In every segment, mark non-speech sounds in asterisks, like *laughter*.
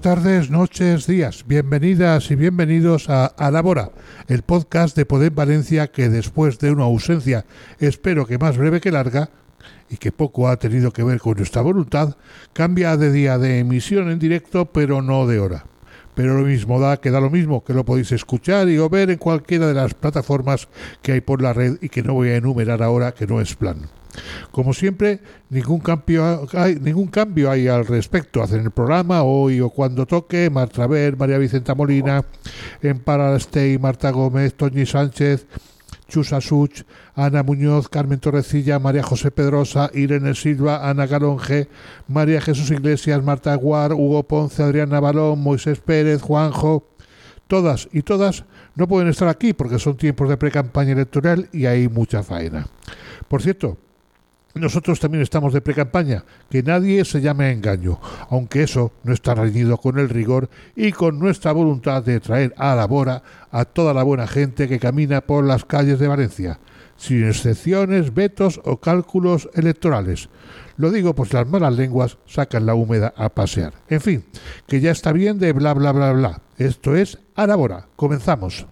Tardes, noches, días. Bienvenidas y bienvenidos a Alabora, el podcast de Poder Valencia que después de una ausencia, espero que más breve que larga, y que poco ha tenido que ver con nuestra voluntad, cambia de día de emisión en directo, pero no de hora. Pero lo mismo da que da lo mismo, que lo podéis escuchar y o ver en cualquiera de las plataformas que hay por la red y que no voy a enumerar ahora, que no es plan. Como siempre, ningún cambio hay, ningún cambio hay al respecto. Hacen el programa hoy o cuando toque, Marta Ver, María Vicenta Molina, Empara Stey, Marta Gómez, Toñi Sánchez, Chusa Such, Ana Muñoz, Carmen Torrecilla, María José Pedrosa, Irene Silva, Ana Galonge, María Jesús Iglesias, Marta Aguar, Hugo Ponce, Adrián Navalón, Moisés Pérez, Juanjo. Todas y todas no pueden estar aquí porque son tiempos de pre-campaña electoral y hay mucha faena. Por cierto, nosotros también estamos de pre-campaña, que nadie se llame a engaño, aunque eso no está reñido con el rigor y con nuestra voluntad de traer a la bora a toda la buena gente que camina por las calles de Valencia, sin excepciones, vetos o cálculos electorales. Lo digo pues las malas lenguas sacan la húmeda a pasear. En fin, que ya está bien de bla bla bla bla. Esto es a bora. Comenzamos.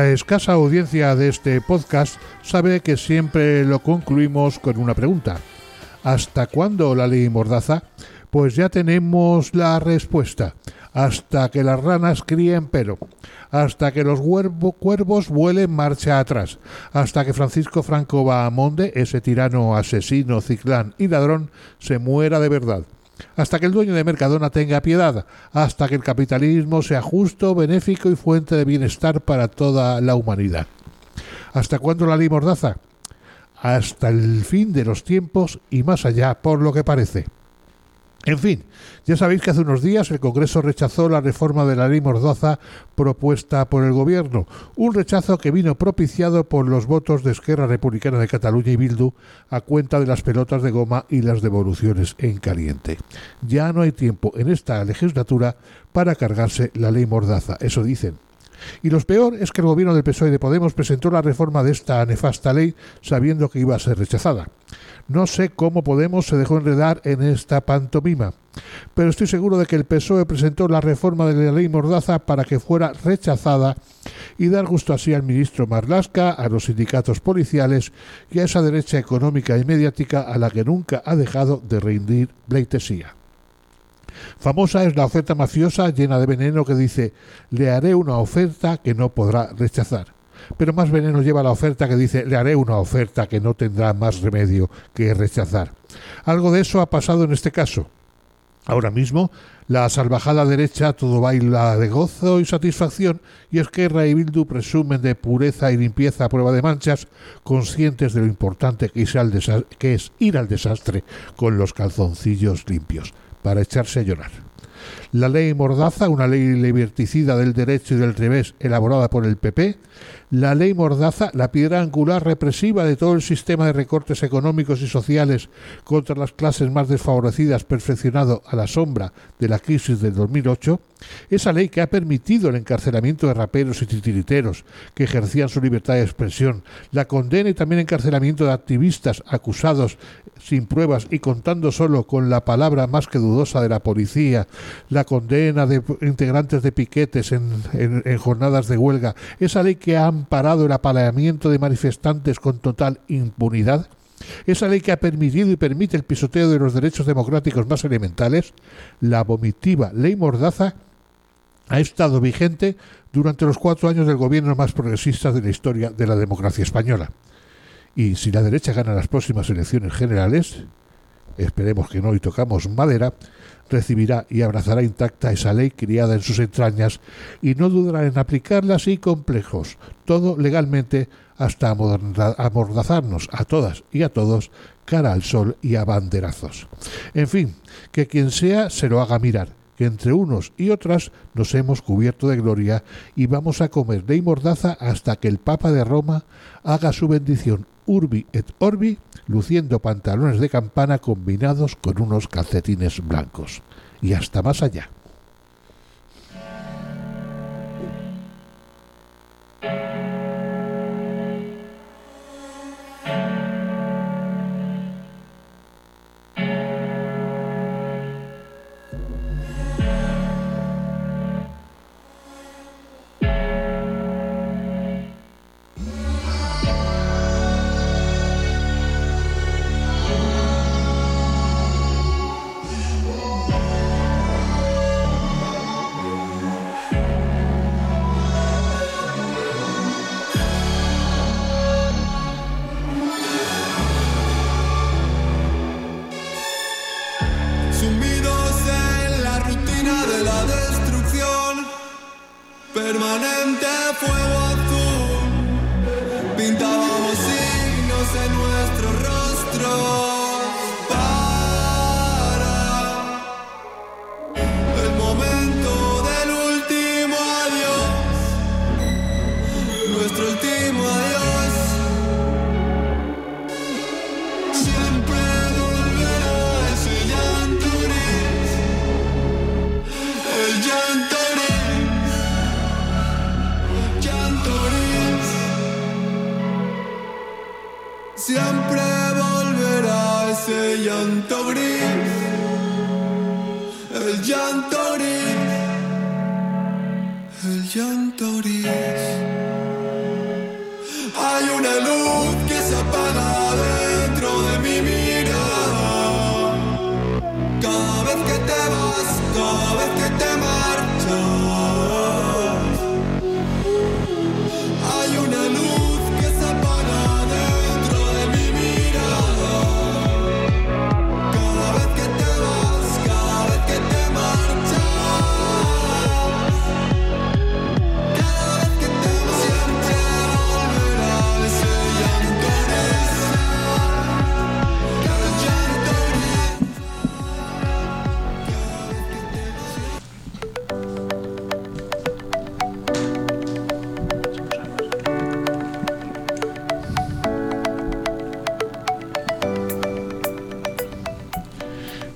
La escasa audiencia de este podcast sabe que siempre lo concluimos con una pregunta. ¿Hasta cuándo la ley Mordaza? Pues ya tenemos la respuesta. Hasta que las ranas críen pelo, hasta que los cuervos vuelen marcha atrás, hasta que Francisco Franco Bahamonde, ese tirano asesino, ciclán y ladrón, se muera de verdad hasta que el dueño de Mercadona tenga piedad, hasta que el capitalismo sea justo, benéfico y fuente de bienestar para toda la humanidad. ¿Hasta cuándo la ley mordaza? Hasta el fin de los tiempos y más allá, por lo que parece. En fin, ya sabéis que hace unos días el Congreso rechazó la reforma de la ley Mordaza propuesta por el Gobierno, un rechazo que vino propiciado por los votos de Esquerra Republicana de Cataluña y Bildu a cuenta de las pelotas de goma y las devoluciones en caliente. Ya no hay tiempo en esta legislatura para cargarse la ley Mordaza, eso dicen. Y lo peor es que el gobierno del PSOE de Podemos presentó la reforma de esta nefasta ley sabiendo que iba a ser rechazada. No sé cómo Podemos se dejó enredar en esta pantomima, pero estoy seguro de que el PSOE presentó la reforma de la ley Mordaza para que fuera rechazada y dar gusto así al ministro Marlasca, a los sindicatos policiales y a esa derecha económica y mediática a la que nunca ha dejado de rendir pleitesía. Famosa es la oferta mafiosa llena de veneno que dice le haré una oferta que no podrá rechazar. Pero más veneno lleva la oferta que dice le haré una oferta que no tendrá más remedio que rechazar. Algo de eso ha pasado en este caso. Ahora mismo, la salvajada derecha todo baila de gozo y satisfacción, y es que y Bildu presumen de pureza y limpieza a prueba de manchas, conscientes de lo importante que es ir al desastre con los calzoncillos limpios para echarse a llorar. La ley Mordaza, una ley liberticida del derecho y del revés elaborada por el PP, la ley Mordaza, la piedra angular represiva de todo el sistema de recortes económicos y sociales contra las clases más desfavorecidas perfeccionado a la sombra de la crisis del 2008, esa ley que ha permitido el encarcelamiento de raperos y titiriteros que ejercían su libertad de expresión, la condena y también encarcelamiento de activistas acusados sin pruebas y contando solo con la palabra más que dudosa de la policía, la condena de integrantes de piquetes en, en jornadas de huelga, esa ley que ha amparado el apaleamiento de manifestantes con total impunidad, esa ley que ha permitido y permite el pisoteo de los derechos democráticos más elementales, la vomitiva ley Mordaza, ha estado vigente durante los cuatro años del gobierno más progresista de la historia de la democracia española. Y si la derecha gana las próximas elecciones generales, esperemos que no y tocamos madera, recibirá y abrazará intacta esa ley criada en sus entrañas y no dudará en aplicarla sin complejos, todo legalmente hasta amordazarnos a todas y a todos cara al sol y a banderazos. En fin, que quien sea se lo haga mirar, que entre unos y otras nos hemos cubierto de gloria y vamos a comer ley mordaza hasta que el Papa de Roma haga su bendición urbi et orbi luciendo pantalones de campana combinados con unos calcetines blancos. Y hasta más allá.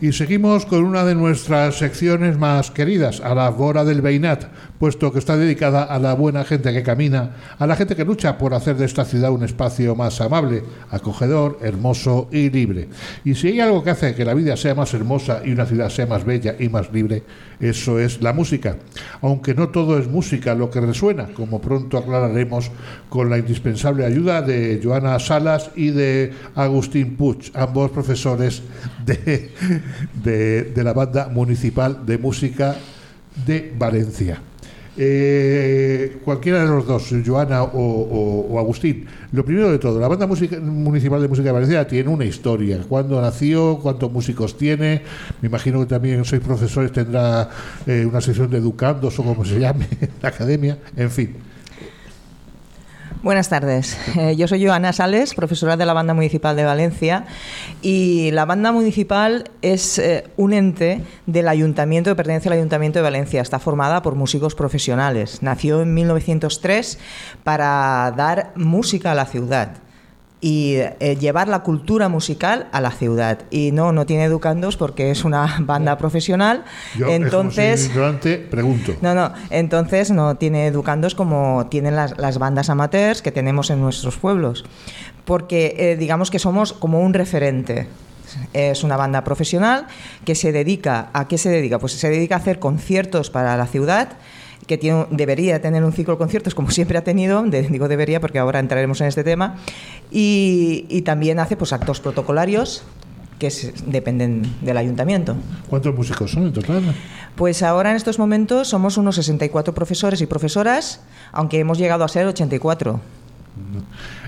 Y seguimos con una de nuestras secciones más queridas, a la Bora del Beinat, puesto que está dedicada a la buena gente que camina, a la gente que lucha por hacer de esta ciudad un espacio más amable, acogedor, hermoso y libre. Y si hay algo que hace que la vida sea más hermosa y una ciudad sea más bella y más libre, eso es la música. Aunque no todo es música lo que resuena, como pronto aclararemos con la indispensable ayuda de Joana Salas y de Agustín Puig, ambos profesores de, de, la banda municipal de música de Valencia. Eh, cualquiera de los dos, Joana o, Agustín. Lo primero de todo, la banda municipal de música de Valencia tiene una historia. ¿Cuándo nació? ¿Cuántos músicos tiene? Me imagino que también sois profesores, tendrá eh, una sesión de educandos o como se llame, *laughs* la academia. En fin. Buenas tardes. Eh, yo soy Joana Sales, profesora de la Banda Municipal de Valencia, y la Banda Municipal es eh, un ente del Ayuntamiento, pertenece al Ayuntamiento de Valencia. Está formada por músicos profesionales. Nació en 1903 para dar música a la ciudad y eh, llevar la cultura musical a la ciudad. Y no, no tiene educandos porque es una *laughs* banda profesional. entonces, pregunto. No, no, entonces no tiene educandos como tienen las, las bandas amateurs que tenemos en nuestros pueblos. Porque eh, digamos que somos como un referente. Es una banda profesional que se dedica, ¿a qué se dedica? Pues se dedica a hacer conciertos para la ciudad que tiene, debería tener un ciclo de conciertos como siempre ha tenido, digo debería porque ahora entraremos en este tema, y, también hace pues actos protocolarios que dependen del ayuntamiento. ¿Cuántos músicos son en total? Pues ahora en estos momentos somos unos 64 profesores y profesoras, aunque hemos llegado a ser 84.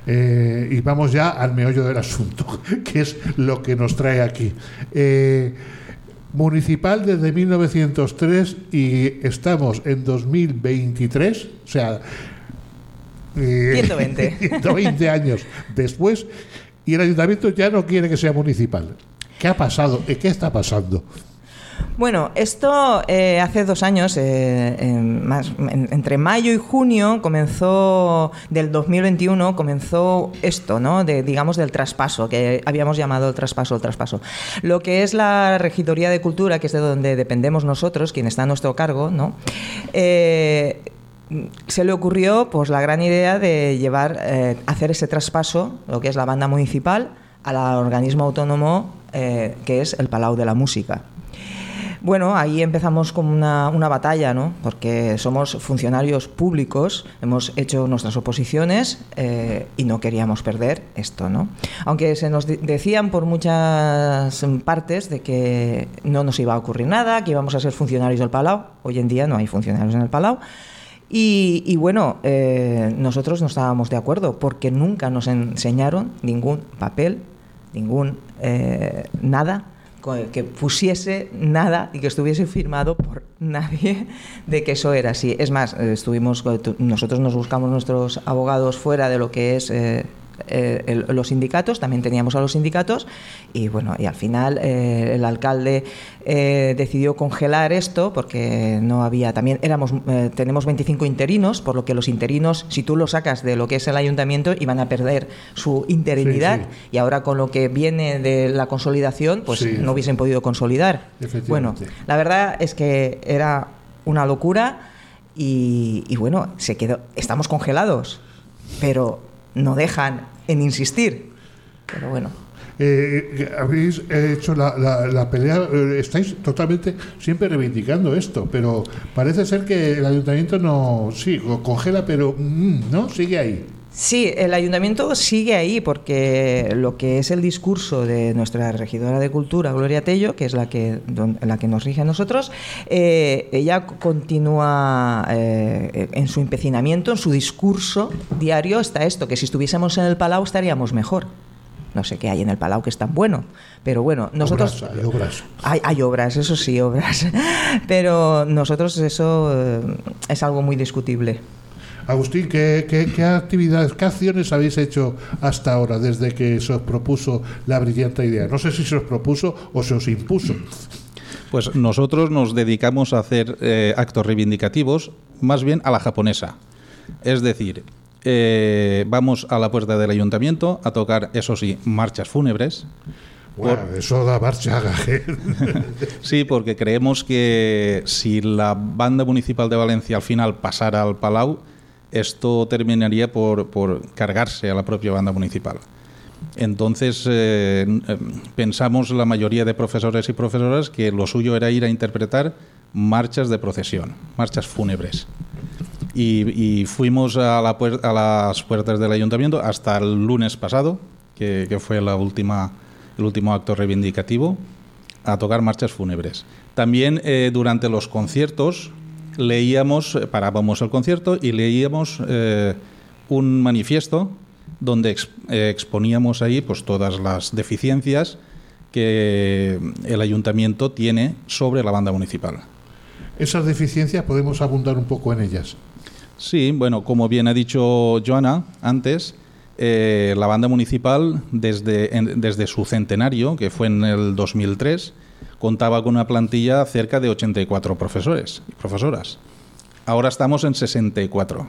Eh, y vamos ya al meollo del asunto, *laughs* que es lo que nos trae aquí. Eh, municipal desde 1903 y estamos en 2023, o sea, 120. 120 *laughs* años después, y el ayuntamiento ya no quiere que sea municipal. ¿Qué ha pasado? ¿Qué está pasando? Bueno, esto eh, hace dos años, eh, más, entre mayo y junio comenzó, del 2021, comenzó esto, ¿no? De, digamos, del traspaso, que habíamos llamado el traspaso, el traspaso. Lo que es la Regidoría de Cultura, que es de donde dependemos nosotros, quien está a nuestro cargo, ¿no? Eh, se le ocurrió pues la gran idea de llevar, hacer ese traspaso, lo que es la banda municipal, al organismo autónomo que es el Palau de la Música. Bueno, ahí empezamos con una, batalla, ¿no? Porque somos funcionarios públicos, hemos hecho nuestras oposiciones eh, y no queríamos perder esto, ¿no? Aunque se nos decían por muchas partes de que no nos iba a ocurrir nada, que íbamos a ser funcionarios del Palau. Hoy en día no hay funcionarios en el Palau. Y, bueno, eh, nosotros no estábamos de acuerdo porque nunca nos enseñaron ningún papel, ningún eh, nada que pusiese nada y que estuviese firmado por nadie de que eso era así. Es más, eh, estuvimos nosotros nos buscamos nuestros abogados fuera de lo que es eh, eh, los sindicatos, también teníamos a los sindicatos y bueno, y al final eh, el alcalde eh, decidió congelar esto porque no había, también éramos, tenemos 25 interinos, por lo que los interinos, si tú lo sacas de lo que es el ayuntamiento, iban a perder su interinidad y ahora con lo que viene de la consolidación, pues no hubiesen podido consolidar. Bueno, la verdad es que era una locura y, y bueno, se quedó, estamos congelados, pero no dejan en insistir. Pero bueno. Eh, habéis hecho la, la, pelea, eh, estáis totalmente siempre reivindicando esto, pero parece ser que el ayuntamiento no, sí, congela, pero mm, no, sigue ahí. Sí, el ayuntamiento sigue ahí porque lo que es el discurso de nuestra regidora de Cultura, Gloria Tello, que es la que, la que nos rige a nosotros, eh, ella continúa eh, en su empecinamiento, en su discurso diario está esto, que si estuviésemos en el Palau estaríamos mejor. No sé qué hay en el Palau que es tan bueno, pero bueno, nosotros... hay obras. Hay, obras, eso sí, obras. *laughs* Pero nosotros eso eh, es algo muy discutible. Agustín, ¿qué, actividades, qué acciones habéis hecho hasta ahora desde que se os propuso la brillante idea? No sé si se os propuso o se os impuso. Pues nosotros nos dedicamos a hacer eh, actos reivindicativos más bien a la japonesa. Es decir, eh, vamos a la puerta del ayuntamiento a tocar, eso sí, marchas fúnebres, Bueno, eso da marcha. *laughs* sí, porque creemos que si la banda municipal de Valencia al final pasara al Palau, esto terminaría por, cargarse a la propia banda municipal. Entonces eh, pensamos la mayoría de profesores y profesoras que lo suyo era ir a interpretar marchas de procesión, marchas fúnebres. Y, fuimos a, las puertas del ayuntamiento hasta el lunes pasado, que, que fue la última el último acto reivindicativo, a tocar marchas fúnebres. También eh, durante los conciertos leíamos, eh, parábamos el concierto y leíamos eh, un manifiesto donde exponíamos ahí pues, todas las deficiencias que el ayuntamiento tiene sobre la banda municipal. Esas deficiencias podemos abundar un poco en ellas. Sí, bueno, como bien ha dicho Joana antes, eh, la banda municipal, desde, desde su centenario, que fue en el 2003, contaba con una plantilla cerca de 84 profesores y profesoras. Ahora estamos en 64.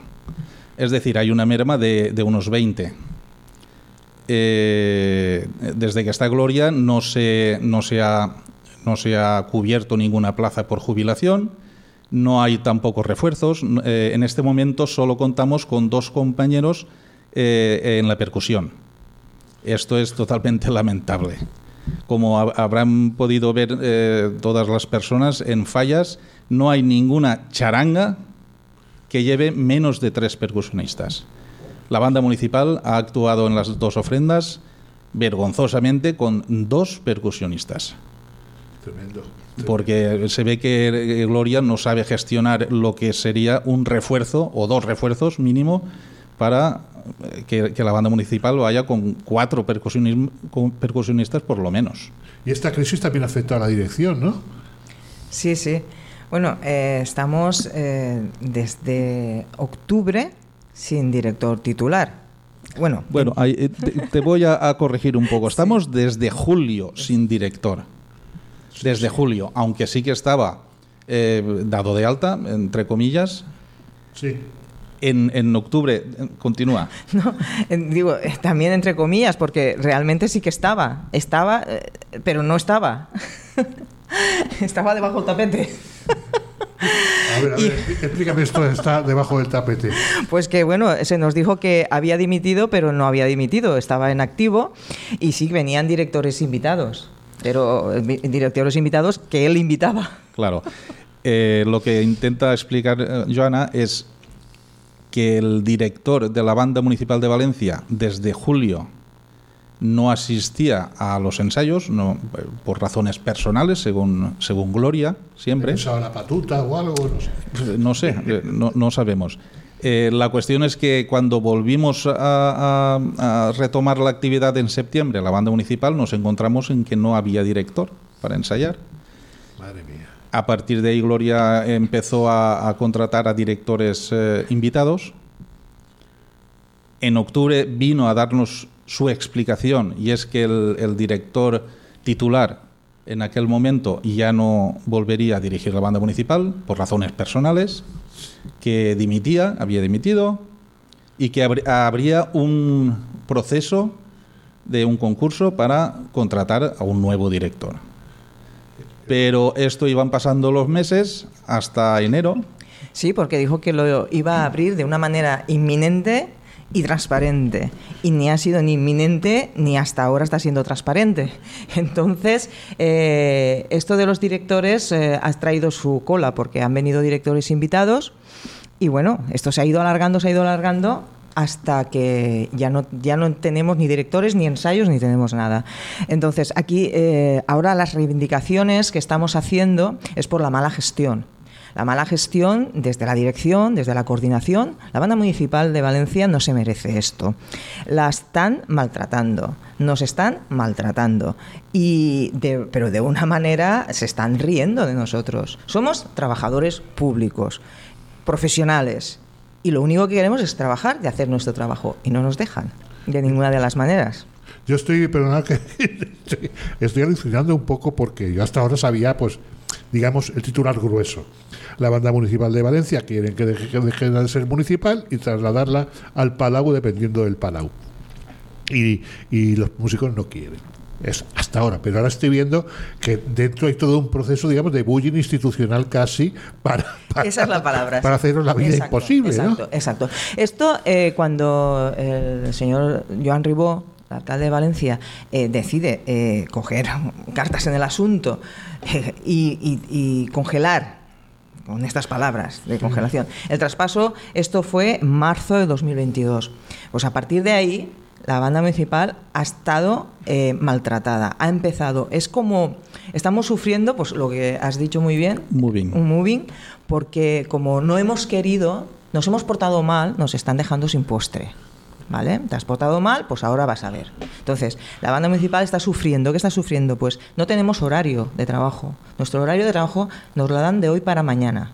Es decir, hay una merma de, unos 20. Eh, desde que está Gloria no se, no, ha, no cubierto ninguna plaza por jubilación, no hay tampoco refuerzos. Eh, en este momento solo contamos con dos compañeros eh, en la percusión. Esto es totalmente *laughs* lamentable. Como habrán podido ver eh, todas las personas, en fallas no hay ninguna charanga que lleve menos de tres percusionistas. La banda municipal ha actuado en las dos ofrendas vergonzosamente con dos percusionistas. Tremendo. Porque se ve que Gloria no sabe gestionar lo que sería un refuerzo o dos refuerzos mínimo para que, la banda municipal vaya con cuatro percusionistas por lo menos. Y esta crisis también afecta a la dirección, ¿no? Sí, sí. Bueno, eh, estamos eh, desde octubre sin director titular. Bueno, bueno eh, te, voy a, corregir un poco. *laughs* Estamos desde julio sin director. Desde julio, aunque sí que estaba dado de alta, entre comillas. Sí en, en octubre. Continúa. *laughs* No, digo, eh, también entre comillas, porque realmente sí que estaba. Estaba, eh, pero no estaba. *laughs* estaba debajo del tapete. A ver, a ver, explícame esto, está debajo del tapete. Pues que bueno, se nos dijo que había dimitido, pero no había dimitido, estaba en activo y sí venían directores invitados, pero eh, directores invitados que él invitaba. Claro. lo que intenta explicar Joana es que el director de la banda municipal de Valencia desde julio no asistía a los ensayos no, por razones personales, según, según Gloria, siempre. la patuta o algo? No sé, eh, no, sabemos. Eh, la cuestión es que cuando volvimos a, a, retomar la actividad en septiembre, la banda municipal, nos encontramos en que no había director para ensayar. A partir de ahí Gloria empezó a, contratar a directores eh, invitados. En octubre vino a darnos su explicación y es que el, director titular en aquel momento ya no volvería a dirigir la banda municipal por razones personales, que dimitía, había dimitido y que habría un proceso de un concurso para contratar a un nuevo director. Pero esto iban pasando los meses hasta enero. Sí, porque dijo que lo iba a abrir de una manera inminente y transparente. Y ni ha sido ni inminente ni hasta ahora está siendo transparente. *laughs* Entonces, eh, esto de los directores eh, ha traído su cola porque han venido directores invitados y bueno, esto se ha ido alargando, se ha ido alargando hasta que ya no, ya no tenemos ni directores, ni ensayos, ni tenemos nada. Entonces, aquí eh, ahora las reivindicaciones que estamos haciendo es por la mala gestión. La mala gestión desde la dirección, desde la coordinación. La banda municipal de Valencia no se merece esto. La están maltratando, nos están maltratando. Y pero de una manera se están riendo de nosotros. Somos trabajadores públicos, profesionales, y lo único que queremos es trabajar y hacer nuestro trabajo y no nos dejan de ninguna de las maneras. Yo estoy, perdonad que *laughs* estoy, alucinando un poco porque yo hasta ahora sabía, pues, digamos, el titular grueso. La banda municipal de Valencia quieren que deje, de ser municipal y trasladarla al Palau dependiendo del Palau. Y, y los músicos no quieren. Es hasta ahora, pero ahora estoy viendo que dentro hay todo un proceso, digamos, de bullying institucional casi para, para, Esa es la palabra. para haceros la vida Exacto, imposible, exacto, ¿no? Exacto. Esto, eh, cuando el señor Joan Ribó, el alcalde de Valencia, eh, decide eh, coger *laughs* cartas en el asunto eh, y, y- y congelar, con estas palabras de congelación, el traspaso, esto fue marzo de 2022. Pues a partir de ahí, la banda municipal ha estado eh, maltratada, ha empezado, es como, estamos sufriendo, pues lo que has dicho muy bien, Moving. un moving, porque como no hemos querido, nos hemos portado mal, nos están dejando sin postre. ¿Vale? Te has portado mal, pues ahora vas a ver. Entonces, la banda municipal está sufriendo. ¿Qué está sufriendo? Pues no tenemos horario de trabajo. Nuestro horario de trabajo nos lo dan de hoy para mañana.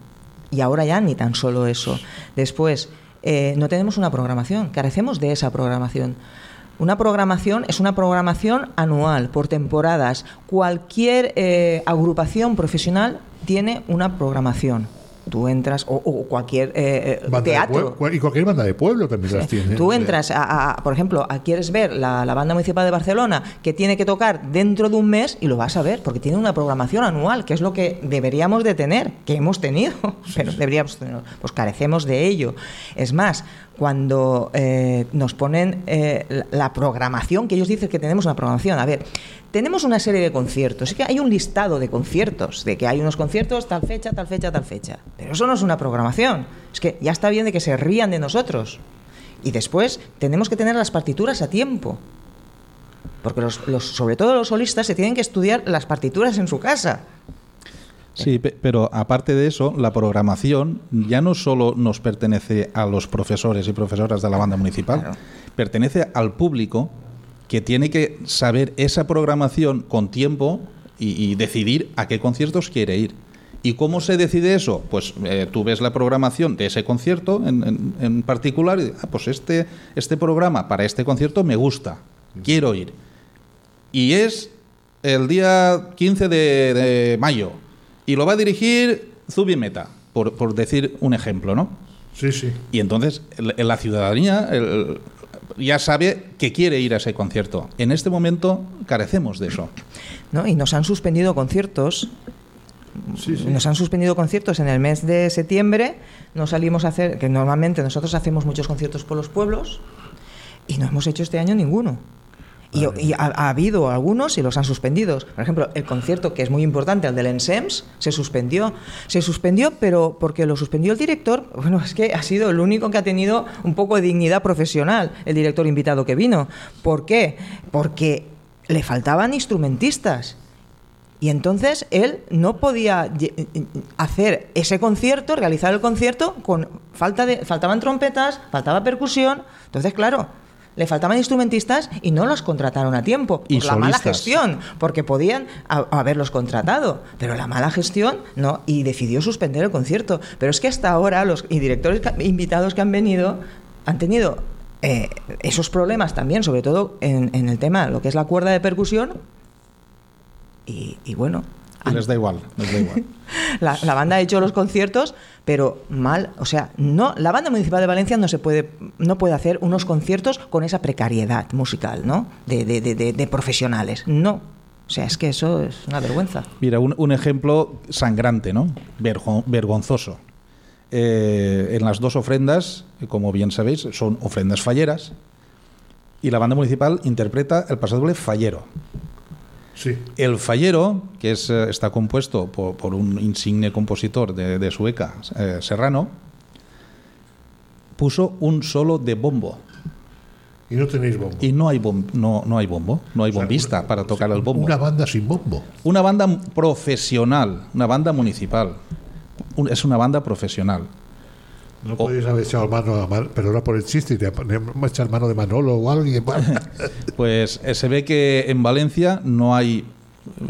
Y ahora ya ni tan solo eso. Después, eh, no tenemos una programación. Carecemos de esa programación. Una programación es una programación anual, por temporadas. Cualquier eh, agrupación profesional tiene una programación. Tú entras, o, o cualquier eh, eh, teatro. pueblo- y cualquier banda de pueblo también las tiene. Tú entras, a, a- por ejemplo, a, quieres ver la, la banda municipal de Barcelona que tiene que tocar dentro de un mes y lo vas a ver porque tiene una programación anual, que es lo que deberíamos de tener, que hemos tenido, *laughs* pero deberíamos tener, pues carecemos de ello. Es más, cuando eh, nos ponen eh, la, la programación, que ellos dicen que tenemos una programación, a ver, tenemos una serie de conciertos, es que hay un listado de conciertos, de que hay unos conciertos tal fecha, tal fecha, tal fecha, pero eso no es una programación, es que ya está bien de que se rían de nosotros. Y después tenemos que tener las partituras a tiempo. Porque los, los- sobre todo los solistas se tienen que estudiar las partituras en su casa. Sí, pe- pero aparte de eso, la programación ya no solo nos pertenece a los profesores y profesoras de la banda municipal, Claro. pertenece al público que tiene que saber esa programación con tiempo y, y decidir a qué conciertos quiere ir. ¿Y cómo se decide eso? Pues eh, tú ves la programación de ese concierto en, en- en particular y ah, pues este, este programa para este concierto me gusta, quiero ir. Y es el día 15 de, de mayo. Y lo va a dirigir Zubimeta, por, por decir un ejemplo, ¿no? Sí, sí. Y entonces la ciudadanía el- ya sabe que quiere ir a ese concierto. En este momento carecemos de eso. ¿no? Y nos han suspendido conciertos. Sí, sí. Nos han suspendido conciertos en el mes de septiembre. No salimos a hacer, que normalmente nosotros hacemos muchos conciertos por los pueblos, y no hemos hecho este año ninguno. Y, y ha, ha habido algunos y los han suspendido. Por ejemplo, el concierto que es muy importante, el del ENSEMS, se suspendió. Se suspendió, pero porque lo suspendió el director, *laughs* bueno, es que ha sido el único que ha tenido un poco de dignidad profesional, el director invitado que vino. ¿Por qué? Porque le faltaban instrumentistas. Y entonces él no podía hacer ese concierto, realizar el concierto con falta de faltaban trompetas, faltaba percusión, entonces claro, le faltaban instrumentistas y no los contrataron a tiempo por Y la mala gestión, porque podían ha- haberlos contratado, pero la mala gestión no y decidió suspender el concierto. Pero es que hasta ahora los directores invitados que han venido han tenido eh, esos problemas también, sobre todo en, en el tema, lo que es la cuerda de percusión. Y, y bueno, les da igual, les da igual. *laughs* la, la banda ha hecho los conciertos, pero mal, o sea, no, la banda municipal de Valencia no se puede, no puede hacer unos conciertos con esa precariedad musical, ¿no? De, de- de- de- de profesionales, no. O sea, es que eso es una vergüenza. Mira, un, un ejemplo sangrante, ¿no? Vergo- vergonzoso. Eh, en las dos ofrendas, como bien sabéis, son ofrendas falleras y la banda municipal interpreta el pasodoble fallero. Sí. El fallero, que es, eh, está compuesto por, por un insigne compositor de, de Sueca, eh, Serrano, puso un solo de bombo. Y no tenéis bombo. Y no hay, bom- no, no hay bombo, no hay O sea, bombista una- para tocar el bombo. Una banda sin bombo. Una banda profesional, una banda municipal. Un- es una banda profesional. No O- podéis haber echado mano a Man- perdona por el chiste, de echar mano de Manolo o alguien. *laughs* Pues eh, se ve que en Valencia no hay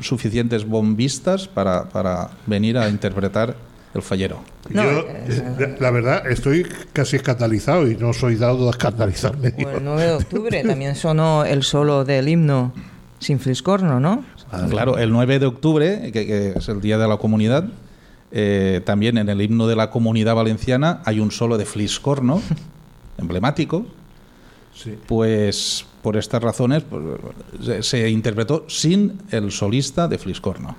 suficientes bombistas para, para venir a interpretar el fallero. No, Yo, eh, eh, la verdad, estoy casi escandalizado y no soy dado a escandalizarme. O el 9 de octubre también sonó el solo del himno sin fliscorno, ¿no? Claro, el 9 de octubre, que, que es el Día de la Comunidad, eh, también en el himno de la Comunidad Valenciana hay un solo de Fliscorno, *laughs* emblemático, Sí. pues por estas razones pues, se, interpretó sin el solista de Fliscorno.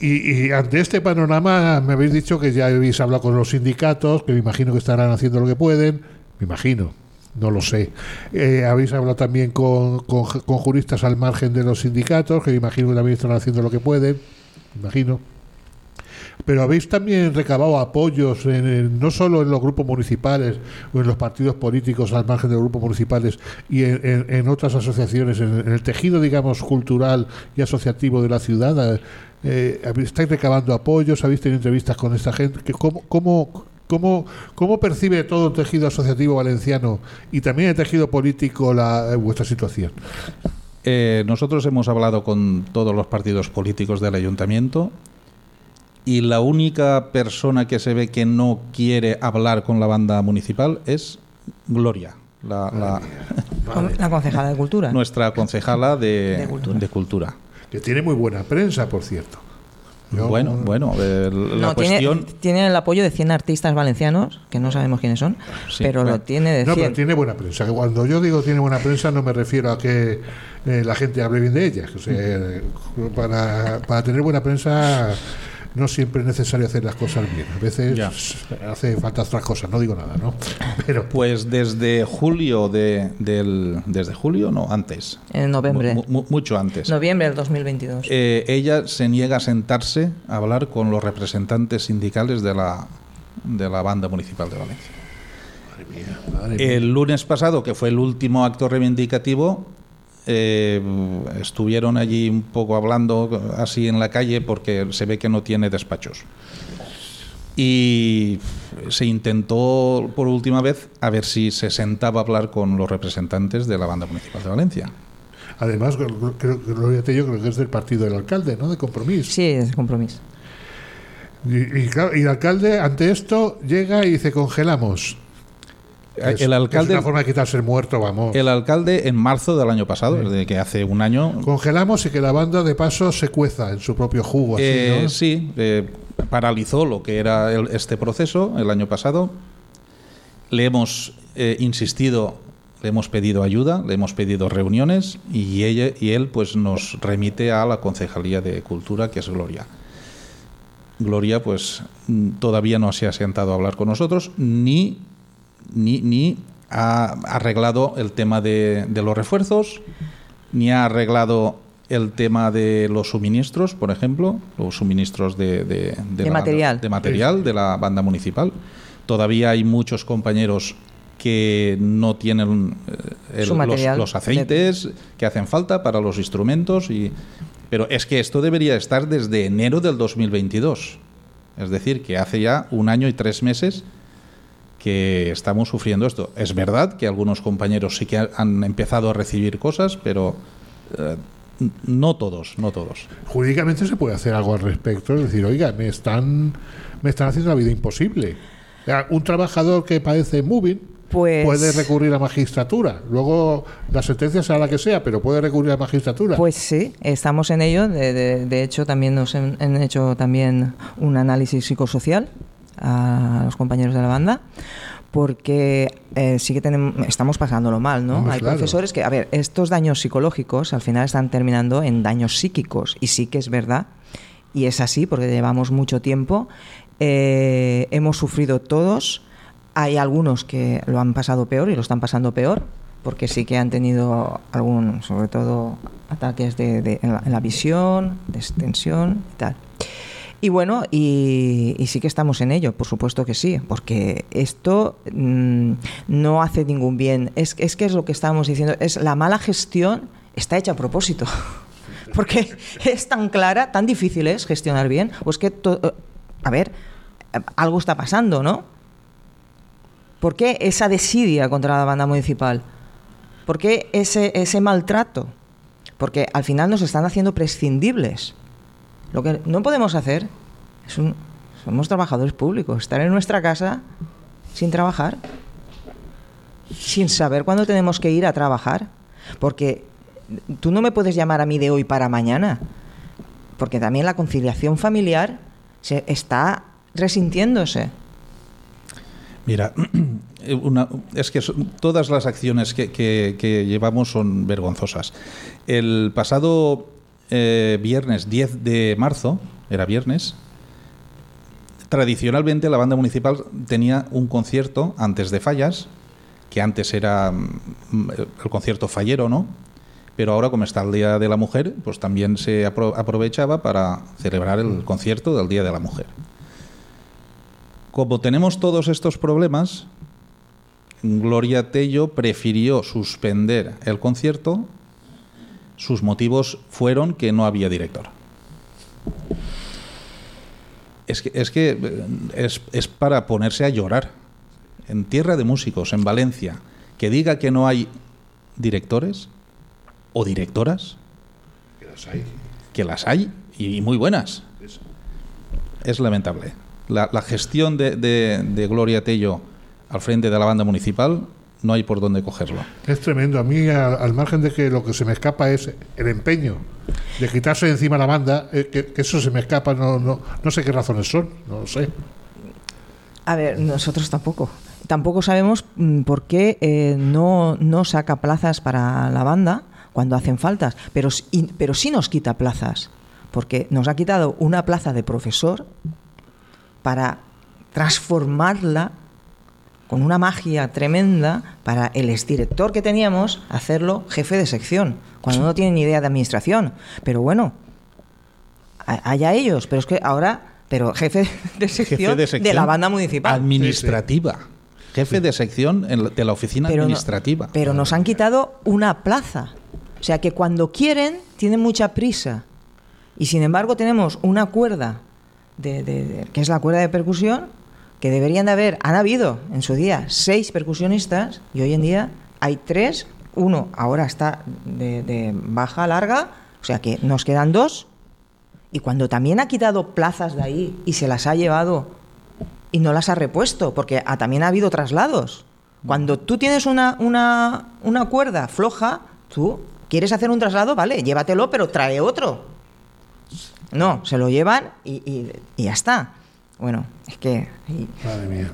Y, y ante este panorama me habéis dicho que ya habéis hablado con los sindicatos, que me imagino que estarán haciendo lo que pueden, me imagino, no lo sé. Eh, habéis hablado también con, con, con juristas al margen de los sindicatos, que me imagino que también están haciendo lo que pueden, me imagino. Pero habéis también recabado apoyos, en no solo en los grupos municipales o en los partidos políticos al margen de los grupos municipales y en, otras asociaciones, en, el tejido, digamos, cultural y asociativo de la ciudad. Eh, habéis- ¿Estáis recabando apoyos? ¿Habéis tenido entrevistas con esta gente? ¿Qué- ¿Cómo, cómo, cómo, cómo percibe todo el tejido asociativo valenciano y también el tejido político la, eh, vuestra situación? Eh, nosotros hemos hablado con todos los partidos políticos del ayuntamiento y la única persona que se ve que no quiere hablar con la banda municipal es Gloria, la, la- *laughs* La concejala de Cultura. nuestra concejala de, De Cultura. de Cultura. Que tiene muy buena prensa, por cierto. Yo- bueno, bueno, eh, la No, cuestión... tiene, tiene el apoyo de 100 artistas valencianos, que no sabemos quiénes son, Sí, pero bueno. lo tiene de 100. No, pero tiene buena prensa. Cuando yo digo tiene buena prensa, no me refiero a que eh, la gente hable bien de ella. O sea, eh, para, para tener buena prensa no siempre es necesario hacer las cosas bien. A veces Ya. hace falta otras cosas, no digo nada, ¿no? *laughs* Pero Pues desde julio de, del... Desde julio, no, antes. En noviembre. Mu- mu- mucho antes. Noviembre del 2022. Eh, ella se niega a sentarse a hablar con los representantes sindicales de la, de la banda municipal de Valencia. madre mía. El lunes pasado, que fue el último acto reivindicativo, eh, estuvieron allí un poco hablando así en la calle porque se ve que no tiene despachos. Y se intentó por última vez a ver si se sentaba a hablar con los representantes de la banda municipal de Valencia. Además, creo Gloria Tello creo que es del partido del alcalde, ¿no? De compromiso. Sí, es compromiso. Y, y claro, y el alcalde ante esto llega y dice congelamos. Es- el alcalde es una forma de quitarse el muerto, vamos. El alcalde en marzo del año pasado, es de que hace un año, Congelamos y que la banda de paso se cueza en su propio jugo. Así, eh, ¿no? sí, eh, paralizó lo que era el- este proceso el año pasado. Le hemos eh, insistido, le hemos pedido ayuda, le hemos pedido reuniones y, ella, y él pues nos remite a la Concejalía de Cultura, que es Gloria. Gloria pues mm, todavía no se ha sentado a hablar con nosotros ni, ni, ni ha arreglado el tema de, de los refuerzos, ni ha arreglado el tema de los suministros, por ejemplo, los suministros de, de, De la material. de material de la banda municipal. Todavía hay muchos compañeros que no tienen eh, el- los, los aceites que hacen falta para los instrumentos y pero es que esto debería estar desde enero del 2022 es decir que hace ya un año y tres meses que estamos sufriendo esto es verdad que algunos compañeros sí que ha- han empezado a recibir cosas pero eh, no todos no todos Jurídicamente se puede hacer algo al respecto. Es decir, oiga, me están, me están haciendo la vida imposible. Un trabajador que padece moving Pues- puede recurrir a magistratura. Luego la sentencia será la que sea, pero puede recurrir a magistratura. Pues sí, estamos en ello. De, de- de hecho, también nos han, han hecho también un análisis psicosocial a los compañeros de la banda, porque eh, sí que tenemos, estamos pasándolo mal, ¿no? Hay claro. profesores que, a ver, estos daños psicológicos al final están terminando en daños psíquicos, y sí que es verdad, y es así porque llevamos mucho tiempo, eh, hemos sufrido todos, hay algunos que lo han pasado peor y lo están pasando peor, porque sí que han tenido algún, sobre todo, ataques de, de- en, la, en la visión, de extensión y tal. Y bueno, y, sí que estamos en ello, por supuesto que sí, porque esto mm, no hace ningún bien. Es, que es lo que estábamos diciendo, es la mala gestión está hecha a propósito. *laughs* Porque es tan clara, tan difícil es gestionar bien. O es que, a ver, algo está pasando, ¿no? ¿Por qué esa desidia contra la banda municipal? ¿Por qué ese, ese maltrato? Porque al final nos están haciendo prescindibles. Lo que no podemos hacer es un... Somos trabajadores públicos. Estar en nuestra casa sin trabajar. Sin saber cuándo tenemos que ir a trabajar. Porque tú no me puedes llamar a mí de hoy para mañana. Porque también la conciliación familiar se está resintiéndose. Mira, *clears throat* es que todas las acciones que llevamos son vergonzosas. El pasado eh, viernes 10 de marzo, era viernes, tradicionalmente la banda municipal tenía un concierto antes de fallas, que antes era mm, el concierto fallero, ¿no? Pero ahora, como está el Día de la Mujer, pues también se apro- aprovechaba para celebrar el concierto del Día de la Mujer. Como tenemos todos estos problemas, Gloria Tello prefirió suspender el concierto. Sus motivos fueron que no había director. Es que, es, que eh, es, es para ponerse a llorar. En tierra de músicos, en Valencia, que diga que no hay directores o directoras, Que las hay. que las hay y muy buenas. Es lamentable. La, la gestión de, de- de Gloria Tello al frente de la banda municipal no hay por dónde cogerlo. Es tremendo. A mí, a- al margen de que lo que se me escapa es el empeño de quitarse de encima la banda, eh, que, que eso se me escapa, no, no, no sé qué razones son, no lo sé. A ver, nosotros tampoco. Tampoco sabemos mm, por qué eh, no, no saca plazas para la banda cuando hacen faltas, pero, pero sí nos quita plazas, porque nos ha quitado una plaza de profesor para transformarla con una magia tremenda para el exdirector que teníamos hacerlo jefe de sección, cuando no tiene ni idea de administración. Pero bueno, allá ellos, pero es que ahora, pero jefe de sección, de, la banda municipal. Administrativa. Jefe de sección en la- de la oficina Pero no- administrativa. pero nos han quitado una plaza. O sea que cuando quieren, tienen mucha prisa. Y sin embargo, tenemos una cuerda, de, de- de- que es la cuerda de percusión, que deberían de haber, han habido en su día seis percusionistas y hoy en día hay tres. Uno ahora está de, baja larga, o sea que nos quedan dos. Y cuando también ha quitado plazas de ahí y se las ha llevado y no las ha repuesto, porque también ha habido traslados. Cuando tú tienes una, una, una cuerda floja, tú quieres hacer un traslado, vale, llévatelo, pero trae otro. No, se lo llevan y- y ya está. Bueno, es que... y- Madre mía.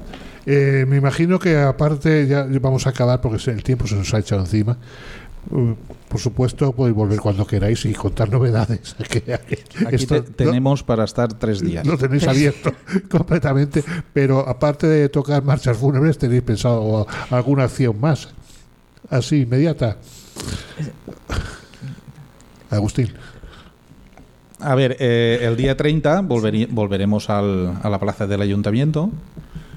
Eh, me imagino que aparte, ya vamos a acabar porque se- el tiempo se nos ha echado encima. Uh, por supuesto, podéis volver cuando queráis y contar novedades. *laughs* Aquí esto te- no- tenemos para estar tres días. Lo tenéis abierto *laughs* completamente, pero aparte de tocar marchas fúnebres, tenéis pensado alguna acción más, así inmediata. Agustín, A ver, eh, el día 30 volveri- volveremos al- a la plaza del ayuntamiento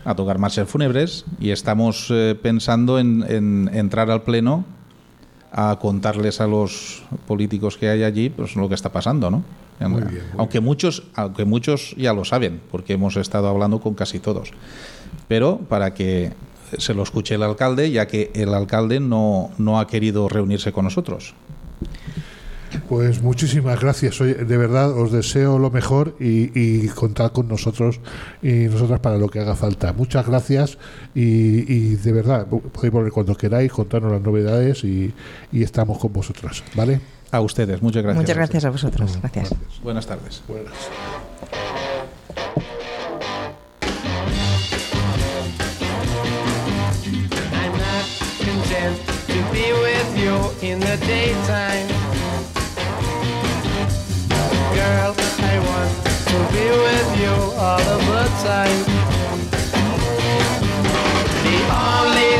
a tocar marchas fúnebres y estamos eh, pensando en, en entrar al pleno a contarles a los políticos que hay allí pues lo que está pasando, ¿no? En- Muy bien, muy aunque muchos, aunque muchos ya lo saben, porque hemos estado hablando con casi todos. Pero para que se lo escuche el alcalde, ya que el alcalde no, no ha querido reunirse con nosotros. Pues muchísimas gracias. Oye, de verdad, os deseo lo mejor y, y contad con nosotros y nosotras para lo que haga falta. Muchas gracias y, y de verdad, podéis volver cuando queráis, contarnos las novedades y, y estamos con vosotras, ¿vale? A ustedes, muchas gracias. Muchas gracias a vosotros. Gracias. Buenas tardes. Buenas. I'm not content to be with you in the daytime. Girl, I want to be with you all of the time. The only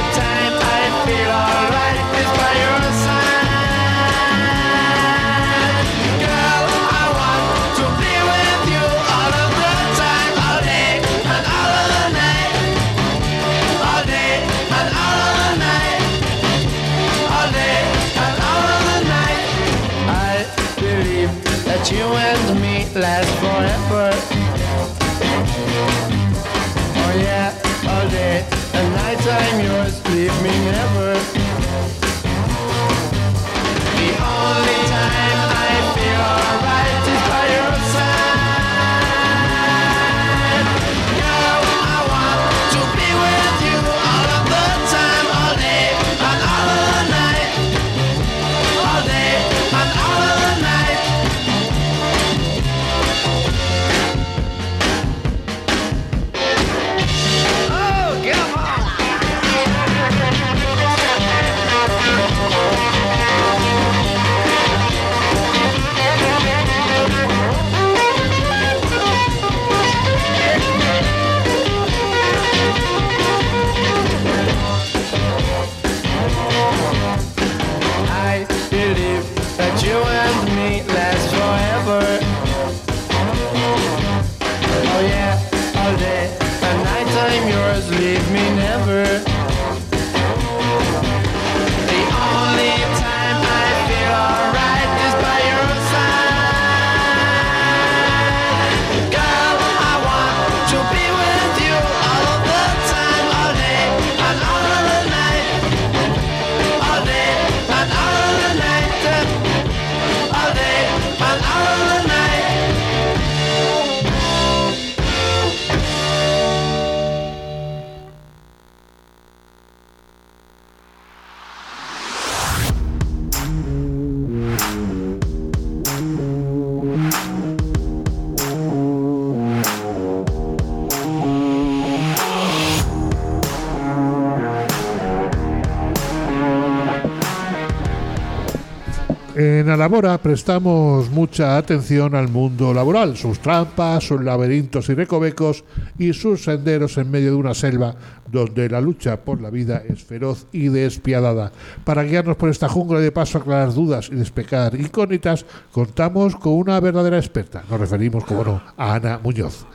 En Alabora prestamos mucha atención al mundo laboral, sus trampas, sus laberintos y recovecos y sus senderos en medio de una selva donde la lucha por la vida es feroz y despiadada. Para guiarnos por esta jungla de paso, aclarar dudas y despejar incógnitas, contamos con una verdadera experta. Nos referimos, como no, a Ana Muñoz.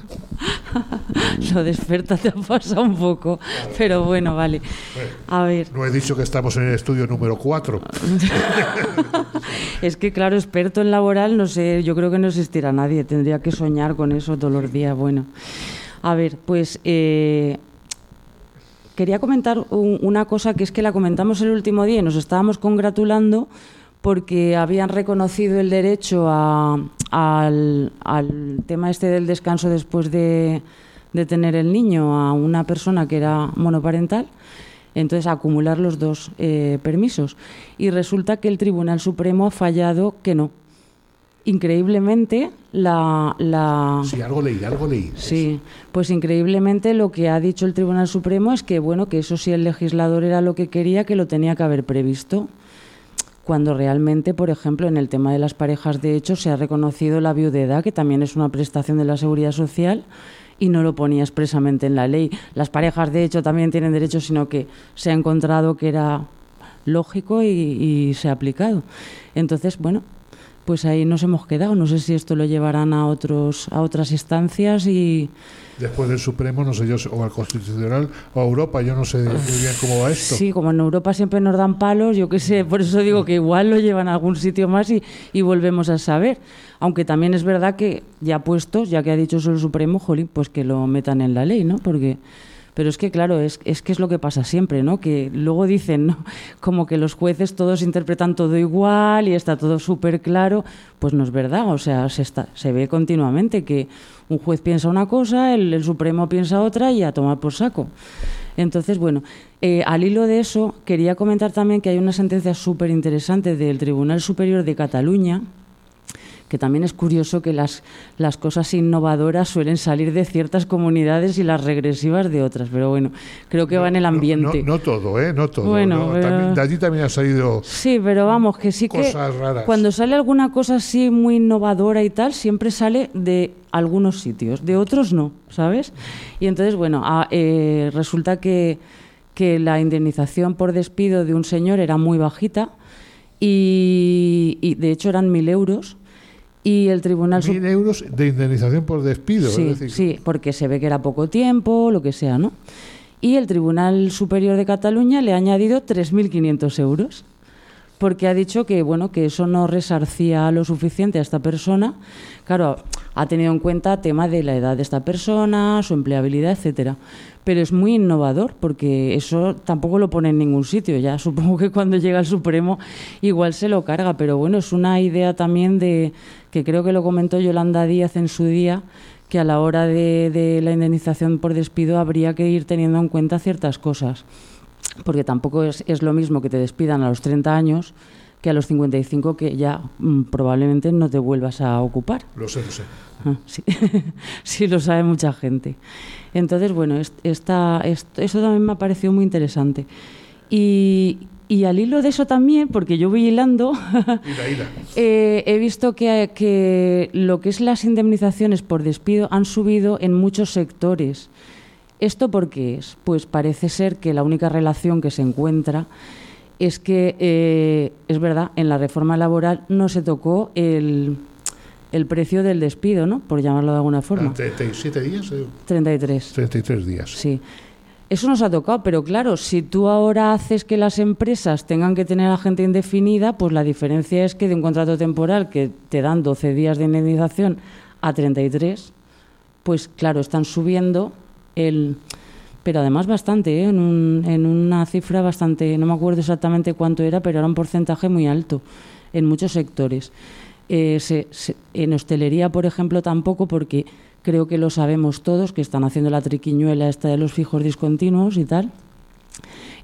*laughs* Lo de experta te ha pasado un poco, pero bueno, vale. A ver, No he dicho que estamos en el estudio número 4. *laughs* es que claro, experto en laboral, no sé, yo creo que no existirá nadie, tendría que soñar con eso todos los días. Bueno, a ver, pues eh, quería comentar un- una cosa que es que la comentamos el último día y nos estábamos congratulando porque habían reconocido el derecho a- al, al tema este del descanso después de, de tener el niño a una persona que era monoparental. Entonces, acumular los dos eh, permisos. Y resulta que el Tribunal Supremo ha fallado que no. Increíblemente, la, la, Sí, algo leí, algo leí. Sí, pues increíblemente lo que ha dicho el Tribunal Supremo es que bueno, que eso sí el legislador era lo que quería, que lo tenía que haber previsto. Cuando realmente, por ejemplo, en el tema de las parejas de hecho se ha reconocido la viudedad, que también es una prestación de la seguridad social y no lo ponía expresamente en la ley. Las parejas de hecho también tienen derechos, sino que se ha encontrado que era lógico y, y se ha aplicado. Entonces, bueno, pues ahí nos hemos quedado. No sé si esto lo llevarán a otros a otras instancias y Después del Supremo, no sé yo, o al Constitucional o a Europa, yo no sé muy bien cómo va esto. sí, como en Europa siempre nos dan palos, yo qué sé, por eso digo que igual lo llevan a algún sitio más y, y volvemos a saber. Aunque también es verdad que ya puestos, ya que ha dicho eso el Supremo, jolín, pues que lo metan en la ley, ¿no? Porque pero es que, claro, es, es que es lo que pasa siempre, ¿no? Que luego dicen, ¿no? *laughs* Como que los jueces todos interpretan todo igual y está todo súper claro. Pues no es verdad, o sea, se, está, se ve continuamente que un juez piensa una cosa, el, Supremo piensa otra y a tomar por saco. Entonces, bueno, eh, al hilo de eso, quería comentar también que hay una sentencia súper interesante del Tribunal Superior de Cataluña, que también es curioso que las, las cosas innovadoras suelen salir de ciertas comunidades y las regresivas de otras, pero bueno, creo que va en el ambiente. No, no todo, ¿eh? No todo. Bueno, pero- también- de allí también ha salido. Sí, pero vamos, que sí que Cosas raras. cuando sale alguna cosa así muy innovadora y tal, siempre sale de algunos sitios, de otros no, ¿sabes? Y entonces, bueno, a- eh, resulta que, que la indemnización por despido de un señor era muy bajita y, y, de hecho eran mil euros y el Tribunal Mil euros de indemnización por despido. Sí, decir, sí, porque se ve que era poco tiempo, lo que sea, ¿no? Y el Tribunal Superior de Cataluña le ha añadido 3.500 euros, porque ha dicho que, bueno, que eso no resarcía lo suficiente a esta persona. Claro, ha tenido en cuenta tema de la edad de esta persona, su empleabilidad, etcétera. Pero es muy innovador, porque eso tampoco lo pone en ningún sitio. Ya *laughs* supongo que cuando llega el Supremo igual se lo carga, pero bueno, es una idea también de que creo que lo comentó Yolanda Díaz en su día, que a la hora de, de la indemnización por despido habría que ir teniendo en cuenta ciertas cosas. Porque tampoco es, es lo mismo que te despidan a los 30 años que a los 55 que ya mm, probablemente no te vuelvas a ocupar. Lo sé, lo sé. Ah, sí. *laughs* sí, lo sabe mucha gente. Entonces, bueno, es- esta, esto, eso también me ha parecido muy interesante. Y, y al hilo de eso también, porque yo voy hilando, *laughs* eh, he visto que, que lo que es las indemnizaciones por despido han subido en muchos sectores. ¿Esto por qué es? Pues parece ser que la única relación que se encuentra es que eh, es verdad, en la reforma laboral no se tocó el, el precio del despido, ¿no? Por llamarlo de alguna forma. 37 días, eh, 33. 33 días. Sí. Eso nos ha tocado, pero claro, si tú ahora haces que las empresas tengan que tener a gente indefinida, pues la diferencia es que de un contrato temporal que te dan 12 días de indemnización a 33, pues claro, están subiendo el... Pero además bastante, ¿eh? en, un- en una cifra bastante, no me acuerdo exactamente cuánto era, pero era un porcentaje muy alto en muchos sectores. Eh, se- se- en hostelería, por ejemplo, tampoco, porque creo que lo sabemos todos, que están haciendo la triquiñuela esta de los fijos discontinuos y tal.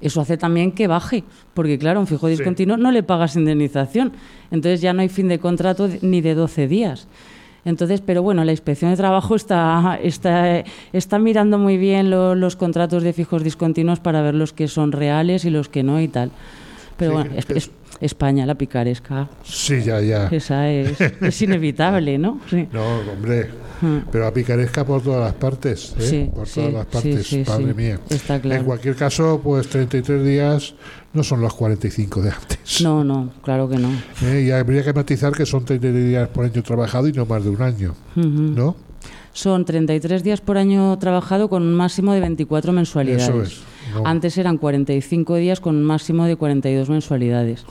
Eso hace también que baje, porque claro, un fijo discontinuo no le pagas indemnización. Entonces ya no hay fin de contrato ni de 12 días. Entonces, pero bueno, la inspección de trabajo está, está, está mirando muy bien lo- los contratos de fijos discontinuos para ver los que son reales y los que no y tal. Pero Sí, bueno, es- es- es- España, la picaresca, Sí, ya, ya. esa es, es inevitable, ¿no? Sí. No, hombre. Mm. Pero a picaresca por todas las partes, ¿eh? Sí, por todas las partes, sí. mía. Está claro. En cualquier caso, pues 33 días no son los 45 de antes. No, no, claro que no. ¿eh? Y habría que matizar que son 33 días por año trabajado y no más de un año, Ujú. ¿no? Son 33 días por año trabajado con un máximo de 24 mensualidades. Eso es. Antes eran 45 días con un máximo de 42 mensualidades.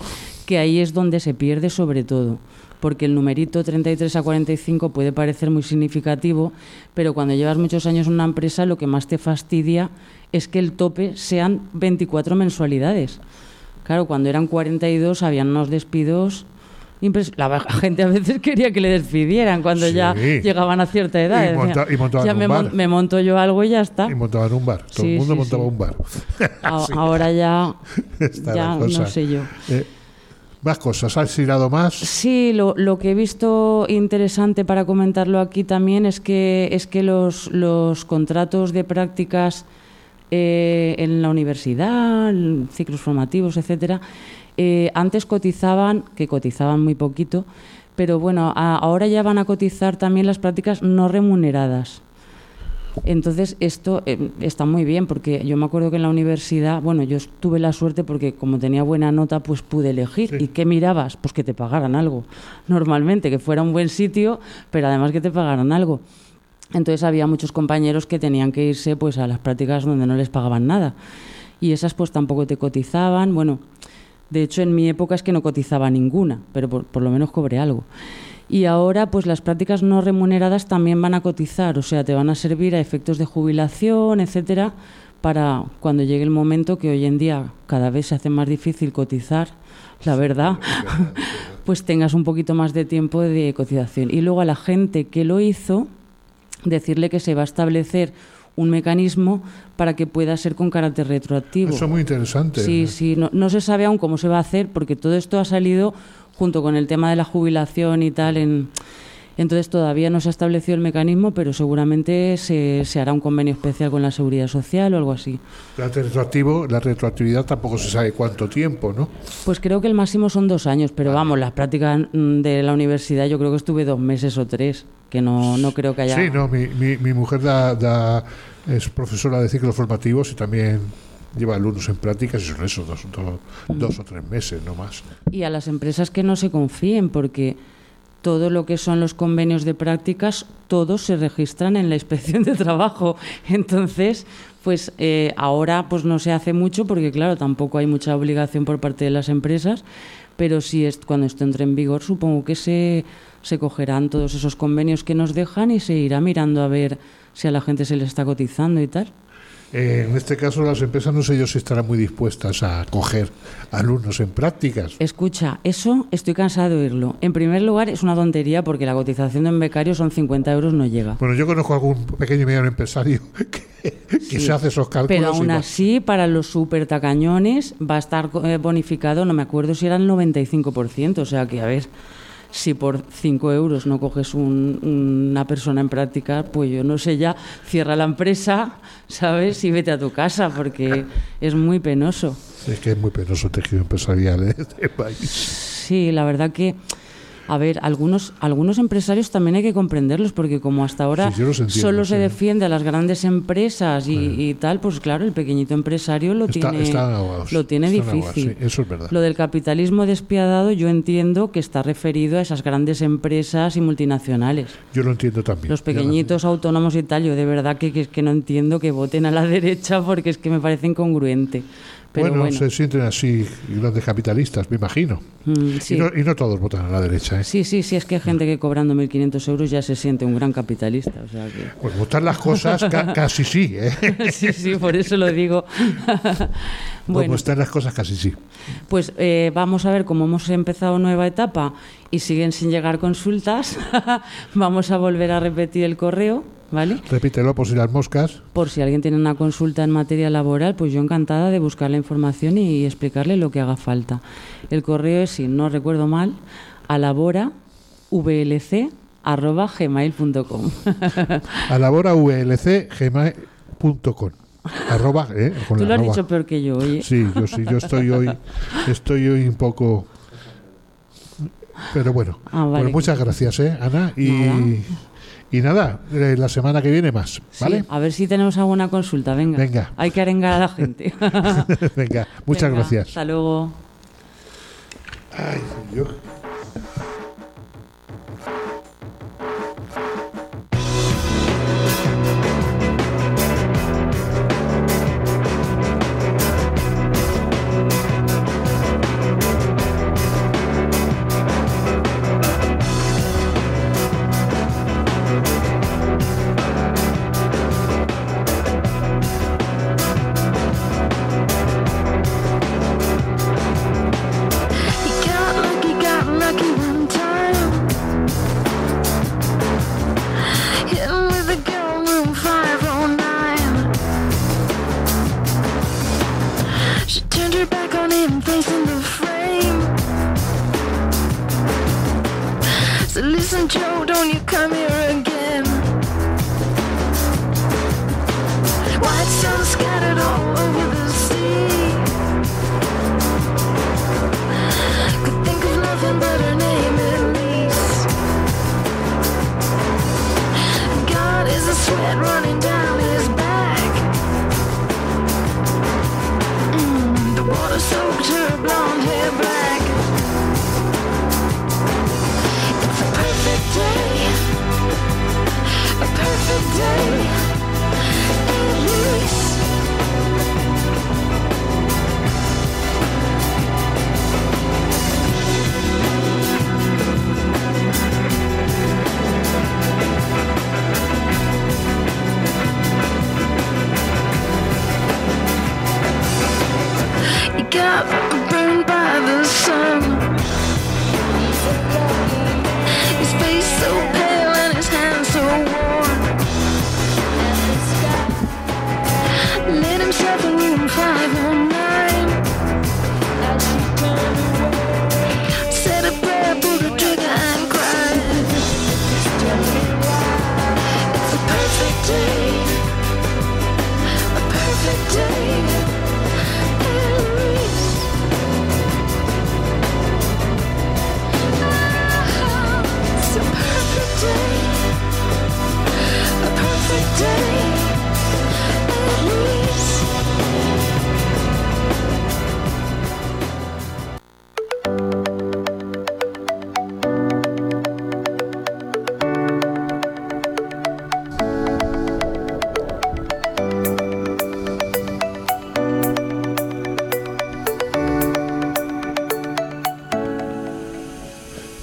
Que ahí es donde se pierde sobre todo. Porque el numerito 33 a 45 puede parecer muy significativo, pero cuando llevas muchos años en una empresa lo que más te fastidia es que el tope sean 24 mensualidades. Claro, cuando eran 42 habían unos despidos. La *laughs* gente a veces quería que le despidieran cuando Sí. ya llegaban a cierta edad. Y Decía, monta- y montaban ya un me, bar". me monto yo algo y ya está. Y montaban un bar. Todo Sí, el mundo sí, montaba un bar. A-. *laughs* Ahora ya, *laughs* no sé yo. Eh, más cosas. ¿Has girado más? Sí, lo, lo que he visto interesante para comentarlo aquí también es que, es que los, los contratos de prácticas eh, en la universidad, ciclos formativos, etcétera, eh, antes cotizaban, que cotizaban muy poquito, pero bueno, a- ahora ya van a cotizar también las prácticas no remuneradas. Entonces, esto eh, está muy bien, porque yo me acuerdo que en la universidad, bueno, yo tuve la suerte porque como tenía buena nota, pues pude elegir. Sí. ¿Y qué mirabas? Pues que te pagaran algo, *laughs* normalmente, que fuera un buen sitio, pero además que te pagaran algo. Entonces había muchos compañeros que tenían que irse pues a las prácticas donde no les pagaban nada. Y esas pues tampoco te cotizaban. Bueno, de hecho en mi época es que no cotizaba ninguna, pero por, por lo menos cobré algo. Y ahora pues las prácticas no remuneradas también van a cotizar, o sea, te van a servir a efectos de jubilación, etcétera, para cuando llegue el momento que hoy en día cada vez se hace más difícil cotizar, la verdad, *laughs* pues tengas un poquito más de tiempo de cotización. Y luego a la gente que lo hizo, decirle que se va a establecer un mecanismo para que pueda ser con carácter retroactivo. Eso es muy interesante. Sí, sí, no, no se sabe aún cómo se va a hacer porque todo esto ha salido junto con el tema de la jubilación y tal. En, entonces todavía no se ha establecido el mecanismo, pero seguramente se, se hará un convenio especial con la seguridad social o algo así. La, retroactivo, la retroactividad tampoco se sabe cuánto tiempo, ¿no? Pues creo que el máximo son dos años, pero vamos, las prácticas mm, de la universidad yo creo que estuve dos meses o tres, que no, no creo que haya... Sí, no, mi, mi, mi mujer da, da- es profesora de ciclos formativos y también lleva alumnos en prácticas y son eso, dos, dos, dos o tres meses, no más. Y a las empresas que no se confíen, porque todo lo que son los convenios de prácticas, todos se registran en la inspección de trabajo. *laughs* Entonces, pues eh, ahora pues no se hace mucho porque, claro, tampoco hay mucha obligación por parte de las empresas, pero sí es, cuando esto entre en vigor, supongo que se, se cogerán todos esos convenios que nos dejan y se irá mirando a ver si a la gente se le está cotizando y tal. Eh, en este caso, las empresas no sé yo si estarán muy dispuestas a coger alumnos en prácticas. Escucha, eso estoy cansado de oírlo. En primer lugar, es una tontería porque la cotización de un becario son 50 euros, no llega. Bueno, yo conozco algún pequeño y mediano empresario *laughs* que, que Sí. se hace esos cálculos. Pero aún así, para los super tacañones va a estar eh, bonificado, no me acuerdo si era el 95%. O sea que, a ver, si por 5 euros no coges un- una persona en práctica, pues yo no sé ya, cierra la empresa, ¿sabes? Y vete a tu casa porque es muy penoso. Es que es muy penoso el tejido empresarial ¿eh? *laughs* de este país. Sí, la verdad que A ver, algunos, algunos empresarios también hay que comprenderlos, porque como hasta ahora Sí, entiendo, solo se defiende a las grandes empresas y, y tal, pues claro, el pequeñito empresario lo Está- tiene, lo tiene difícil. sí, eso es verdad. Lo del capitalismo despiadado yo entiendo que está referido a esas grandes empresas y multinacionales. Yo lo entiendo también. Los pequeñitos autónomos y tal, yo de verdad que, que, que no entiendo que voten a la *laughs* derecha porque es que me parece incongruente. Pero bueno, bueno, se sienten así grandes capitalistas, me imagino. mm, sí. Y, no, y no todos votan a la derecha. ¿eh? sí, sí, sí, es que hay gente que cobrando 1.500 euros ya se siente un gran capitalista. O sea que... Pues votar las cosas ca- *laughs* casi sí. ¿eh? *laughs* sí, sí, por eso lo digo. Bueno, *laughs* bueno, votar las cosas casi sí. pues eh, vamos a ver cómo hemos empezado nueva etapa y siguen sin llegar consultas. vamos a volver a repetir el correo, ¿vale? Repítelo por si las moscas. Por si alguien tiene una consulta en materia laboral, pues yo encantada de buscar la información y explicarle lo que haga falta. El correo es, si no recuerdo mal, alaboravlc.gmail.com *laughs* alaboravlc.gmail.com Arroba, ¿eh? Con Tú lo has arroba. dicho peor que yo, oye. Sí, yo sí, yo estoy hoy, estoy hoy un poco... Pero bueno, Ah, vale. pues muchas gracias, ¿eh, Ana? Y Nada. Y nada, eh, la semana que viene más, Sí, ¿vale? a ver si tenemos alguna consulta, venga. Venga. Hay que arengar a la gente. *laughs* Venga, muchas Venga, gracias. Hasta luego. Ay, yo-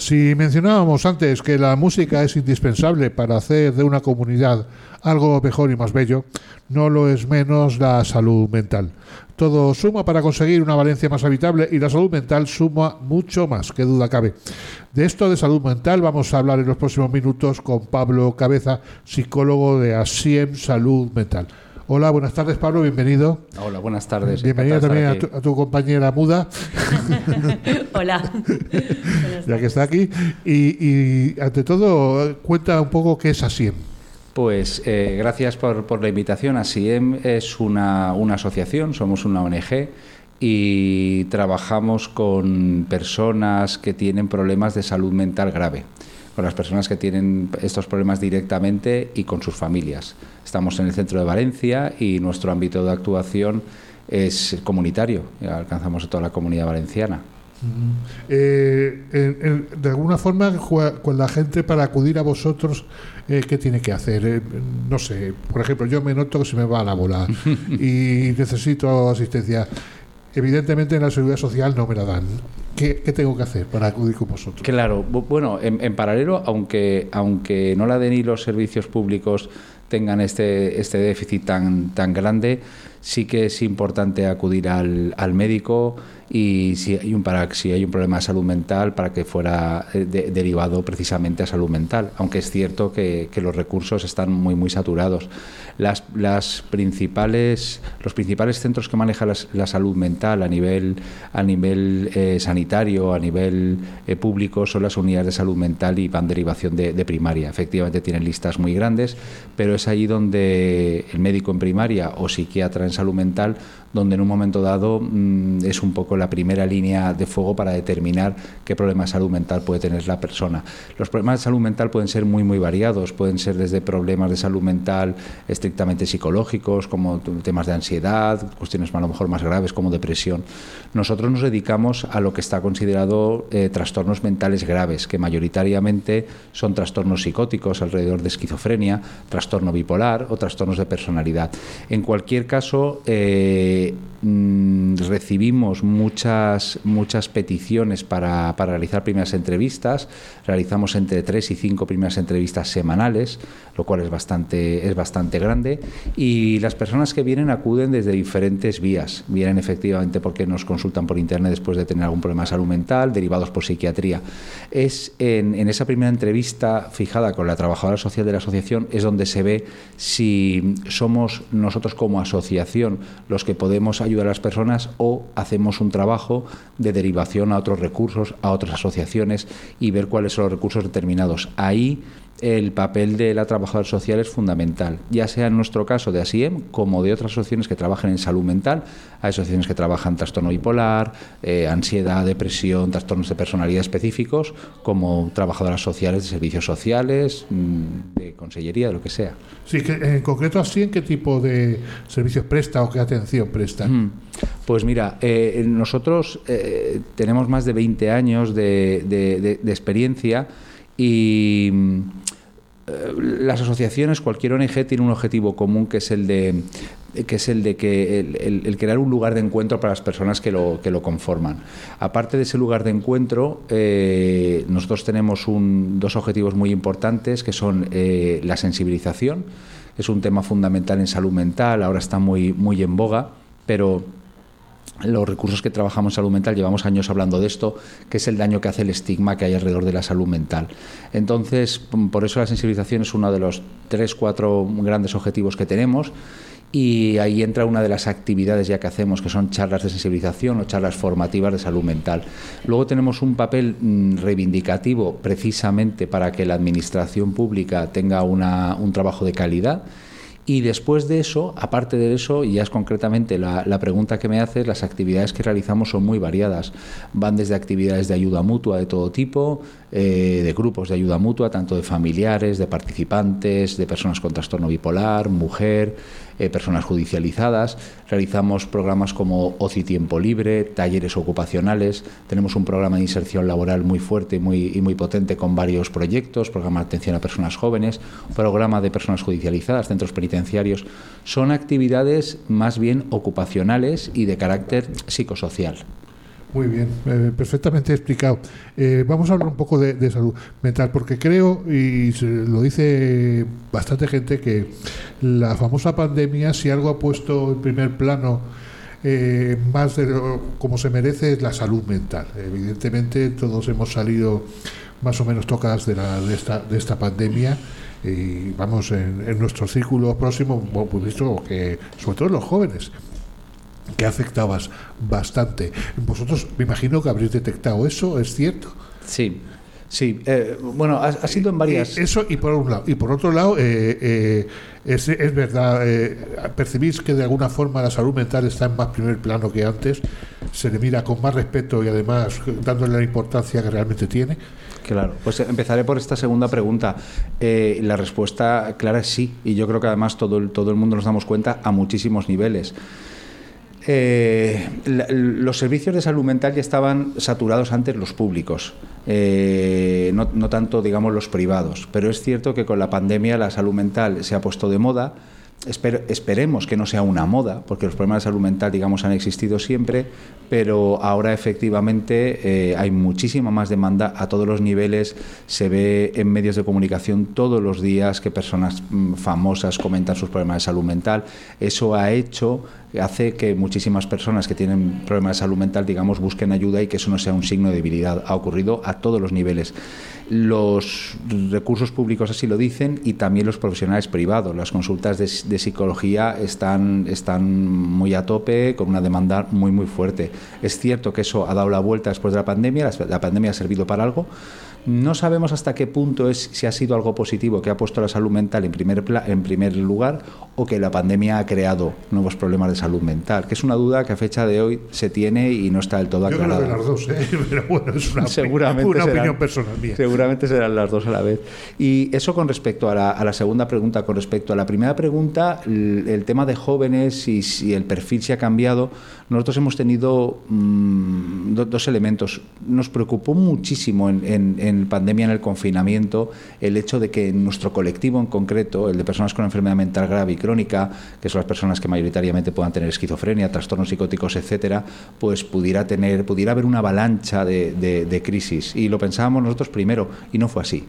Si mencionábamos antes que la música es indispensable para hacer de una comunidad algo mejor y más bello, no lo es menos la salud mental. Todo suma para conseguir una Valencia más habitable y la salud mental suma mucho más, que duda cabe. De esto de salud mental vamos a hablar en los próximos minutos con Pablo Cabeza, psicólogo de Asiem Salud Mental. Hola, buenas tardes Pablo, bienvenido. Hola, buenas tardes. Bienvenido también a tu, a tu compañera muda. *laughs* Hola. *laughs* ya que está aquí. Y, y, ante todo, cuenta un poco qué es ASIEM. Pues eh, gracias por, por la invitación. ASIEM es una, una asociación, somos una ONG y trabajamos con personas que tienen problemas de salud mental grave, con las personas que tienen estos problemas directamente y con sus familias. Estamos en el centro de Valencia y nuestro ámbito de actuación es comunitario, alcanzamos a toda la comunidad valenciana. Eh, de alguna forma, con la gente para acudir a vosotros, eh, ¿qué tiene que hacer? Eh, no sé, por ejemplo, yo me noto que se me va la bola *laughs* y necesito asistencia. Evidentemente en la seguridad social no me la dan. ¿Qué, qué tengo que hacer para acudir con vosotros? Claro, bu- bueno, en, en paralelo, aunque, aunque no la den y los servicios públicos tengan este, este déficit tan, tan grande, sí que es importante acudir al, al médico y si hay, un, si hay un problema de salud mental, para que fuera eh, de- derivado precisamente a salud mental, aunque es cierto que, que los recursos están muy, muy saturados. Las, los principales centros que manejan las- la, salud mental a nivel, a nivel eh, sanitario, a nivel eh, público, son las unidades de salud mental y van derivación de, de primaria. Efectivamente tienen listas muy grandes, pero es allí donde el médico en primaria o psiquiatra en salud mental donde en un momento dado mm, es un poco la primera línea de fuego para determinar qué problema de salud mental puede tener la persona. Los problemas de salud mental pueden ser muy, muy variados, pueden ser desde problemas de salud mental estrictamente psicológicos, como temas de ansiedad, cuestiones a lo mejor más graves como depresión. Nosotros nos dedicamos a lo que está considerado eh, trastornos mentales graves, que mayoritariamente son trastornos psicóticos alrededor de esquizofrenia, trastorno bipolar o trastornos de personalidad. En cualquier caso, eh, mm, recibimos muchas, muchas peticiones para, para realizar primeras entrevistas. Realizamos entre tres y cinco primeras entrevistas semanales, lo cual es bastante, es bastante grande. Y las personas que vienen acuden desde diferentes vías. Vienen efectivamente porque nos consultan por internet después de tener algún problema de salud mental, derivados por psiquiatría. Es en, en esa primera entrevista fijada con la trabajadora social de la asociación es donde se ve si somos nosotros como asociación los que podemos ayudar a las personas o hacemos un trabajo de derivación a otros recursos, a otras asociaciones y ver cuáles son los recursos determinados. Ahí el papel de la trabajadora social es fundamental, ya sea en nuestro caso de ASIEM como de otras asociaciones que trabajan en salud mental. Hay asociaciones que trabajan trastorno bipolar, eh, ansiedad, depresión, trastornos de personalidad específicos, como trabajadoras sociales de servicios sociales, mm, de consellería, de lo que sea. Sí, que en concreto así, ¿en qué tipo de servicios presta o qué atención presta? Mm. Pues mira, eh, nosotros eh, tenemos más de 20 años de, de- de- de experiencia y eh, las asociaciones, cualquier ONG tiene un objetivo común que es el de que es el de que el, crear un lugar de encuentro para las personas que lo, que lo conforman. Aparte de ese lugar de encuentro, eh, nosotros tenemos un- dos objetivos muy importantes que son eh, la sensibilización, es un tema fundamental en salud mental, ahora está muy, muy en boga, pero los recursos que trabajamos en salud mental, llevamos años hablando de esto, que es el daño que hace el estigma que hay alrededor de la salud mental. Entonces, p- por eso la sensibilización es uno de los tres, cuatro grandes objetivos que tenemos. Y ahí entra una de las actividades ya que hacemos, que son charlas de sensibilización o charlas formativas de salud mental. Luego tenemos un papel mm, reivindicativo precisamente para que la administración pública tenga una- un trabajo de calidad. Y después de eso, aparte de eso, y ya es concretamente la, la pregunta que me haces, las actividades que realizamos son muy variadas. Van desde actividades de ayuda mutua de todo tipo, eh, de grupos de ayuda mutua, tanto de familiares, de participantes, de personas con trastorno bipolar, mujer, eh, personas judicializadas. Realizamos programas como OCI Tiempo Libre, talleres ocupacionales. Tenemos un programa de inserción laboral muy fuerte muy, y muy potente con varios proyectos, programa de atención a personas jóvenes, programa de personas judicializadas, centros penitenciarios. Son actividades más bien ocupacionales y de carácter psicosocial. Muy bien, eh, perfectamente explicado. Eh, vamos a hablar un poco de, salud mental, porque creo, y lo dice bastante gente, que la famosa pandemia, si algo ha puesto en primer plano eh, más de lo, como se merece, es la salud mental. Evidentemente, todos hemos salido más o menos tocadas de, la, de, esta, de esta pandemia. Y vamos, en, en nuestro círculo próximo, hemos visto que, sobre todo los jóvenes, que afectabas bastante. Vosotros me imagino que habréis detectado eso, ¿es cierto? Sí, Sí, eh, bueno, ha, ha sido en varias... Eh, Eso y por un lado. Y por otro lado, eh, eh, es, es verdad, percibís que de alguna forma la salud mental está en más primer plano que antes, se le mira con más respeto y además dándole la importancia que realmente tiene. Claro, pues empezaré por esta segunda pregunta. La respuesta clara es sí, y yo creo que además todo el, todo el mundo nos damos cuenta a muchísimos niveles. Eh, los servicios de salud mental ya estaban saturados antes los públicos, eh, no, no tanto, digamos, los privados. Pero es cierto que con la pandemia la salud mental se ha puesto de moda. Esper- esperemos que no sea una moda, porque los problemas de salud mental, digamos, han existido siempre, pero ahora efectivamente eh, hay muchísima más demanda a todos los niveles. Se ve en medios de comunicación todos los días que personas mm, famosas comentan sus problemas de salud mental. Eso ha hecho hace que muchísimas personas que tienen problemas de salud mental, digamos, busquen ayuda y que eso no sea un signo de debilidad. Ha ocurrido a todos los niveles. Los recursos públicos así lo dicen y también los profesionales privados. Las consultas de, psicología están, están muy a tope, con una demanda muy, muy fuerte. Es cierto que eso ha dado la vuelta después de la pandemia, la pandemia ha servido para algo. No sabemos hasta qué punto es si ha sido algo positivo que ha puesto la salud mental en primer, pla- en primer lugar o que la pandemia ha creado nuevos problemas de salud mental, que es una duda que a fecha de hoy se tiene y no está del todo Yo creo aclarada. que las dos, ¿eh? *laughs* pero bueno, es una, *laughs* Seguramente una serán- opinión personal mía. Seguramente serán las dos a la vez. Y eso con respecto a la, a la segunda pregunta. Con respecto a la primera pregunta, el, el tema de jóvenes y si el perfil se ha cambiado, nosotros hemos tenido mm, do- dos elementos. Nos preocupó muchísimo en, pandemia, en el confinamiento, el hecho de que nuestro colectivo en concreto, el de personas con enfermedad mental grave y crónica, que son las personas que mayoritariamente puedan tener esquizofrenia, trastornos psicóticos, etcétera, pues pudiera tener, pudiera haber una avalancha de, de- de crisis. Y lo pensábamos nosotros primero, y no fue así.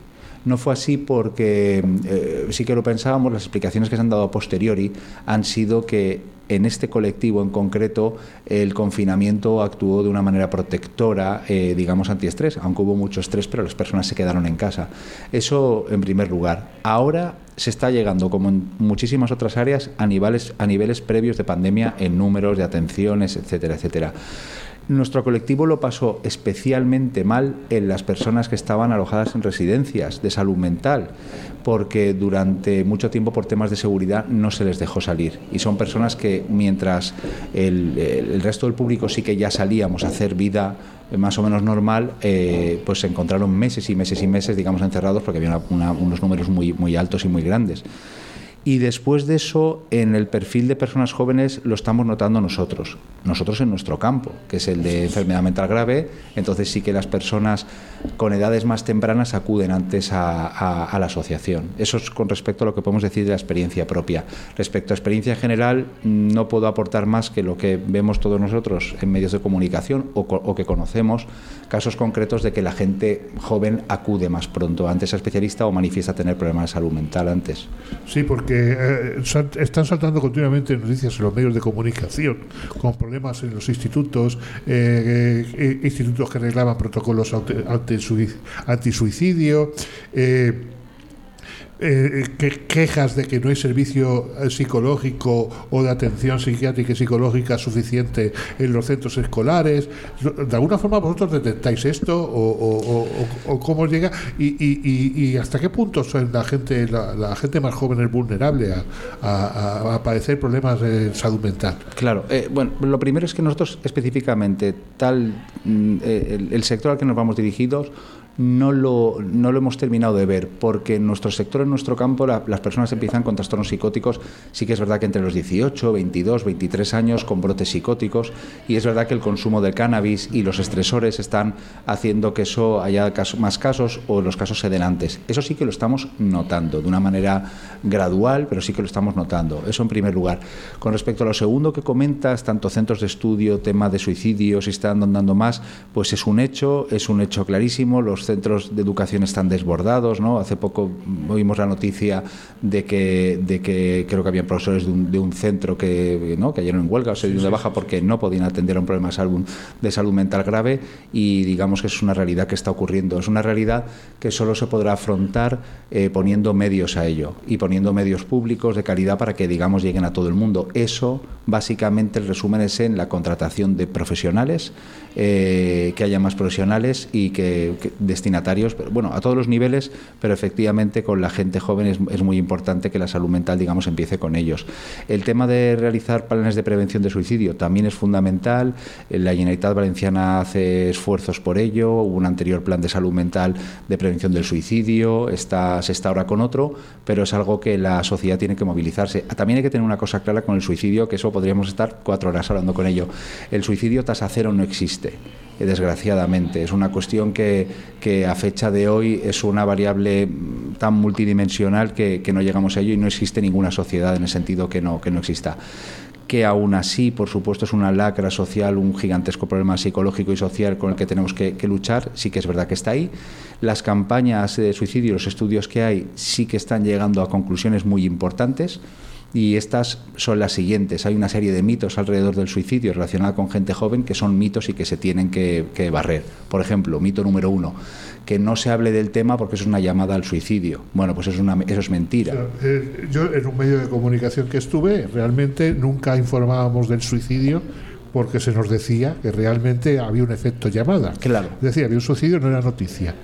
No fue así porque eh, sí que lo pensábamos, las explicaciones que se han dado a posteriori han sido que en este colectivo en concreto el confinamiento actuó de una manera protectora, eh, digamos antiestrés, aunque hubo mucho estrés, pero las personas se quedaron en casa. Eso en primer lugar. Ahora se está llegando, como en muchísimas otras áreas, a niveles, a niveles previos de pandemia en números de atenciones, etcétera, etcétera. Nuestro colectivo lo pasó especialmente mal en las personas que estaban alojadas en residencias de salud mental, porque durante mucho tiempo por temas de seguridad no se les dejó salir. Y son personas que mientras el, resto del público sí que ya salíamos a hacer vida más o menos normal, eh, pues se encontraron meses y meses y meses, digamos, encerrados porque había unos números muy altos y muy grandes. Y después de eso, en el perfil de personas jóvenes lo estamos notando nosotros, nosotros en nuestro campo, que es el de enfermedad mental grave, entonces sí que las personas con edades más tempranas acuden antes a, a- a la asociación. Eso es con respecto a lo que podemos decir de la experiencia propia. Respecto a experiencia general, no puedo aportar más que lo que vemos todos nosotros en medios de comunicación o, o que conocemos, casos concretos de que la gente joven acude más pronto antes a especialista o manifiesta tener problemas de salud mental antes. Sí, eh, están saltando continuamente noticias en los medios de comunicación con problemas en los institutos, eh, eh, institutos que reclaman protocolos antisui- antisuicidio. eh, eh, que- quejas de que no hay servicio eh, psicológico o de atención psiquiátrica y psicológica suficiente en los centros escolares. ¿De alguna forma vosotros detectáis esto o, cómo llega y, hasta qué punto son la gente la, gente más joven es vulnerable a, padecer problemas de salud mental? Claro, eh, bueno, lo primero es que nosotros específicamente, tal mm, eh, el, el sector al que nos vamos dirigidos, no lo, no lo hemos terminado de ver, porque en nuestro sector, en nuestro campo, la- las personas empiezan con trastornos psicóticos, sí que es verdad que entre los 18, 22, 23 años con brotes psicóticos, y es verdad que el consumo de cannabis y los estresores están haciendo que eso haya más casos o los casos se den antes. Eso sí que lo estamos notando de una manera gradual, pero sí que lo estamos notando. Eso en primer lugar. Con respecto a lo segundo que comentas, tanto centros de estudio, tema de suicidio, si están dando más, pues es un hecho, es un hecho clarísimo. Los centros de educación están desbordados, ¿no? Hace poco oímos la noticia de que, de que creo que habían profesores de un, de un centro que, ¿no? cayeron en huelga o se dieron de baja porque no podían atender a un problema de salud, de salud mental grave y digamos que es una realidad que está ocurriendo. Es una realidad que solo se podrá afrontar eh, poniendo medios a ello y poniendo medios públicos de calidad para que, digamos, lleguen a todo el mundo. Eso, básicamente, el resumen es en la contratación de profesionales, eh, que haya más profesionales y que, que de destinatarios, pero bueno, a todos los niveles, pero efectivamente con la gente joven es, muy importante que la salud mental, digamos, empiece con ellos. El tema de realizar planes de prevención de suicidio también es fundamental. La Generalitat Valenciana hace esfuerzos por ello. Hubo un anterior plan de salud mental de prevención del suicidio. Se está ahora con otro, pero es algo que la sociedad tiene que movilizarse. También hay que tener una cosa clara con el suicidio, que eso podríamos estar cuatro horas hablando con ello. El suicidio tasa cero no existe eh, desgraciadamente. Es una cuestión que, a fecha de hoy es una variable mm, tan multidimensional que, que, no llegamos a ello y no existe ninguna sociedad en el sentido que no, que no exista que aún así, por supuesto, es una lacra social, un gigantesco problema psicológico y social con el que tenemos que, que, luchar, sí que es verdad que está ahí. Las campañas de suicidio, los estudios que hay, sí que están llegando a conclusiones muy importantes y estas son las siguientes. Hay una serie de mitos alrededor del suicidio relacionada con gente joven que son mitos y que se tienen que, que, barrer. Por ejemplo, mito número uno, que no se hable del tema porque es una llamada al suicidio. Bueno, pues es una, eso es mentira. Eh, yo en un medio de comunicación que estuve, realmente nunca informábamos del suicidio porque se nos decía que realmente había un efecto llamada. Claro. Es decir, había un suicidio, no era noticia.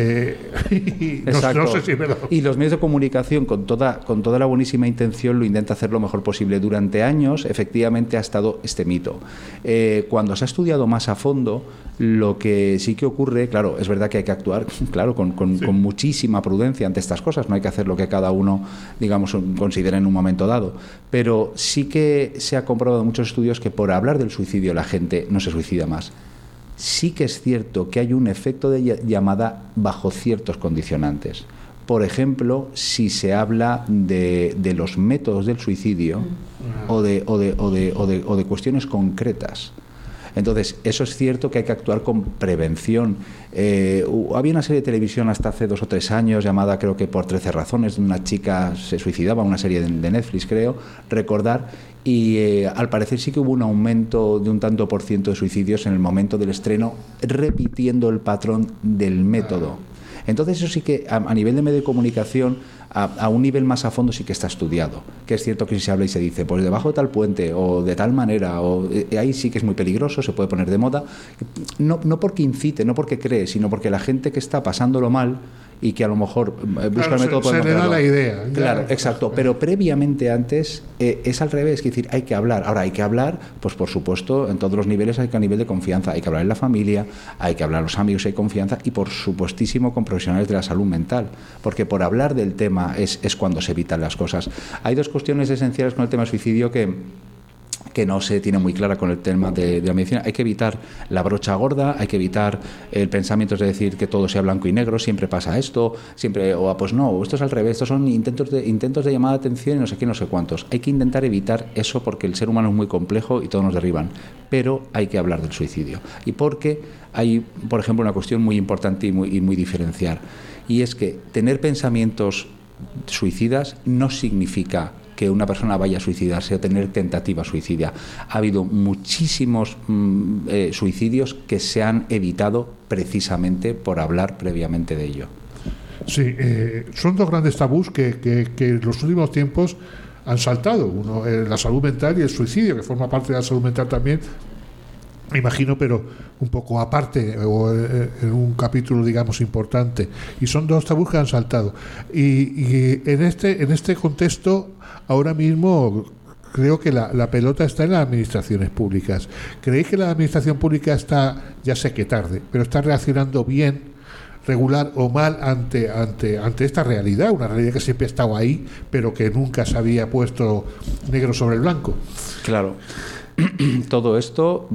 Eh, *laughs* no, no, sé si me lo... Y los medios de comunicación, con toda, con toda la buenísima intención, lo intenta hacer lo mejor posible. Durante años, efectivamente, ha estado este mito. Eh, cuando se ha estudiado más a fondo, lo que sí que ocurre, claro, es verdad que hay que actuar, *laughs* claro, con, con, sí. con muchísima prudencia ante estas cosas. No hay que hacer lo que cada uno, digamos, considera en un momento dado. Pero sí que se ha comprobado en muchos estudios que por hablar del suicidio la gente no se suicida más sí que es cierto que hay un efecto de llamada bajo ciertos condicionantes. Por ejemplo, si se habla de, de los métodos del suicidio o de, o, de, o, de, o, de, o de cuestiones concretas. Entonces, eso es cierto que hay que actuar con prevención. Eh, había una serie de televisión hasta hace dos o tres años llamada, creo que por 13 razones, una chica se suicidaba, una serie de, Netflix, creo, recordar, y eh, al parecer sí que hubo un aumento de un tanto por ciento de suicidios en el momento del estreno, repitiendo el patrón del método. Entonces eso sí que a, nivel de medio de comunicación a, a, un nivel más a fondo sí que está estudiado. Que es cierto que si se habla y se dice, pues debajo de tal puente o de tal manera, o eh, ahí sí que es muy peligroso, se puede poner de moda. No, no porque incite, no porque cree, sino porque la gente que está pasándolo mal y que a lo mejor busca claro, el método se, se le da la idea claro ya. exacto pero previamente antes eh, es al revés es decir hay que hablar. Ahora hay que hablar pues por supuesto en todos los niveles hay que a nivel de confianza hay que hablar en la familia hay que hablar a los amigos hay confianza y por supuestísimo con profesionales de la salud mental porque por hablar del tema es, es cuando se evitan las cosas. Hay dos cuestiones esenciales con el tema del suicidio que que no se tiene muy clara con el tema de, la medicina. Hay que evitar la brocha gorda, hay que evitar el pensamiento de decir que todo sea blanco y negro, siempre pasa esto, siempre, o pues no, esto es al revés, estos son intentos de, intentos de llamada de atención y no sé qué, no sé cuántos. Hay que intentar evitar eso porque el ser humano es muy complejo y todos nos derriban, pero hay que hablar del suicidio. Y porque hay, por ejemplo, una cuestión muy importante y muy, y muy diferenciar, y es que tener pensamientos suicidas no significa que una persona vaya a suicidarse o tener tentativa suicidia. Ha habido muchísimos mm, eh, suicidios que se han evitado precisamente por hablar previamente de ello. Sí, eh, son dos grandes tabús que, que, en los últimos tiempos han saltado. Uno, eh, la salud mental y el suicidio, que forma parte de la salud mental también, imagino, pero un poco aparte o en un capítulo, digamos, importante. Y son dos tabús que han saltado. Y, y en, este, en este contexto, ahora mismo creo que la, la, pelota está en las administraciones públicas. ¿Creéis que la administración pública está, ya sé que tarde, pero está reaccionando bien, regular o mal ante, ante, ante esta realidad? Una realidad que siempre ha estado ahí, pero que nunca se había puesto negro sobre el blanco. Claro. *clears throat* todo esto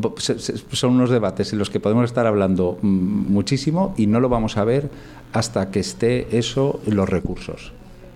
son unos debates en los que podemos estar hablando muchísimo y no lo vamos a ver hasta que esté eso en los recursos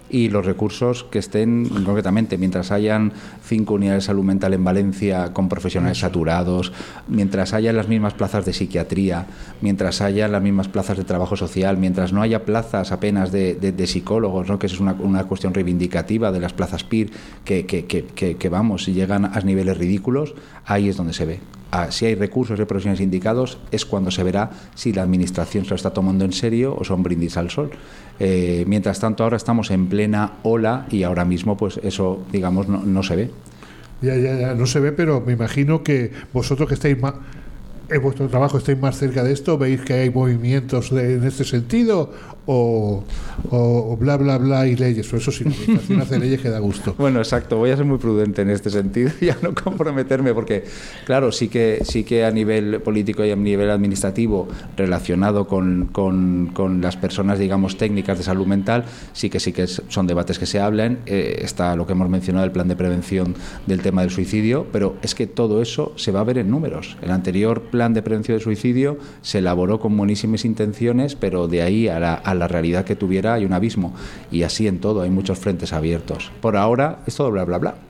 y los recursos que estén concretamente mientras hayan cinco unidades de salud mental en Valencia con profesionales saturados, mientras haya las mismas plazas de psiquiatría, mientras haya las mismas plazas de trabajo social, mientras no haya plazas apenas de, de, de psicólogos, ¿no? que es una, una, cuestión reivindicativa de las plazas PIR que, que, que, que vamos, llegan a niveles ridículos, ahí es donde se ve. Ah, si hay recursos de profesionales indicados, es cuando se verá si la administración se lo está tomando en serio o son brindis al sol. Eh, mientras tanto, ahora estamos en plena ola y ahora mismo, pues eso, digamos, no, no se ve. Ya, ya, ya, no se ve, pero me imagino que vosotros que estáis más en vuestro trabajo estáis más cerca de esto? ¿Veis que hay movimientos de- en este sentido? ¿O, o- o bla, bla, bla y leyes? O eso sí, la *laughs* hace leyes que da gusto. Bueno, exacto. Voy a ser muy prudente en este sentido y *laughs* a no comprometerme porque, claro, sí que, sí que a nivel político y a nivel administrativo relacionado con, con- con las personas, digamos, técnicas de salud mental, sí que sí que son debates que se hablan. Eh, está lo que hemos mencionado, el plan de prevención del tema del suicidio, pero es que todo eso se va a ver en números. El anterior plan de prevención del suicidio se elaboró con buenísimas intenciones, pero de ahí a la, a la realidad que tuviera hay un abismo. Y así en todo, hay muchos frentes abiertos. Por ahora es todo bla, bla, bla.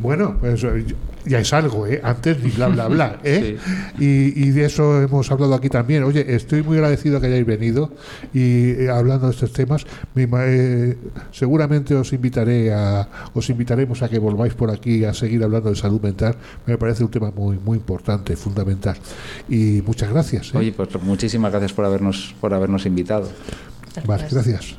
Bueno, pues eh, ya es algo, ¿eh? Antes ni bla, bla, bla, ¿eh? *laughs* Y, y de eso hemos hablado aquí también. Oye, estoy muy agradecido que hayáis venido y eh, hablando de estos temas. Mi eh, seguramente os invitaré a, os invitaremos a que volváis por aquí a seguir hablando de salud mental. Me parece un tema muy, muy importante, fundamental. Y muchas gracias. ¿eh? Oye, pues muchísimas gracias por habernos, por habernos invitado. Vale, gracias.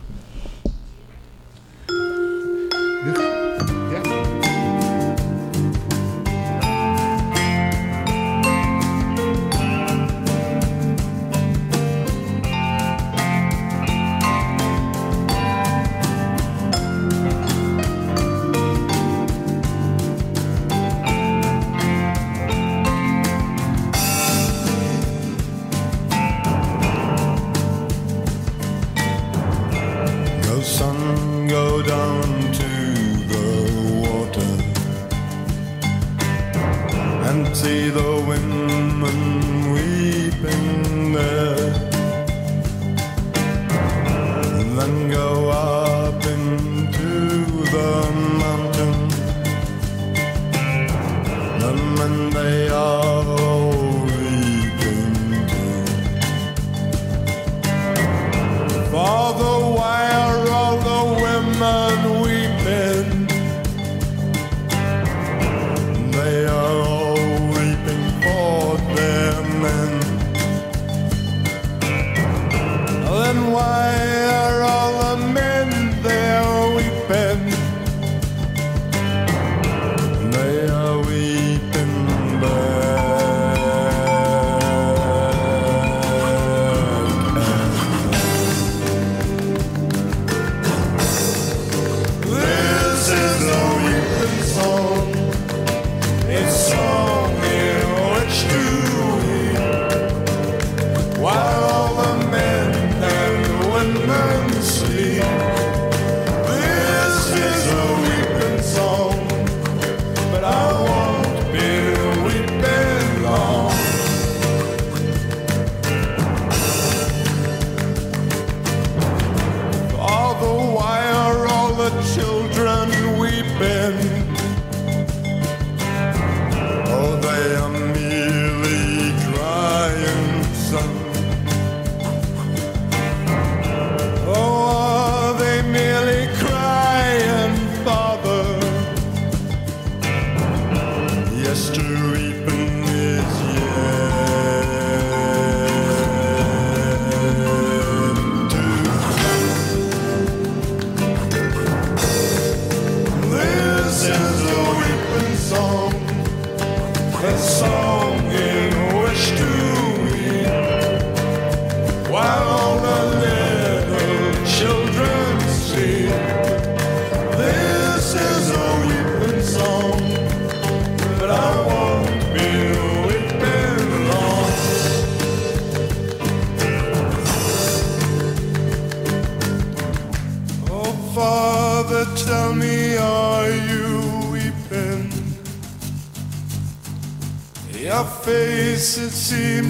It's a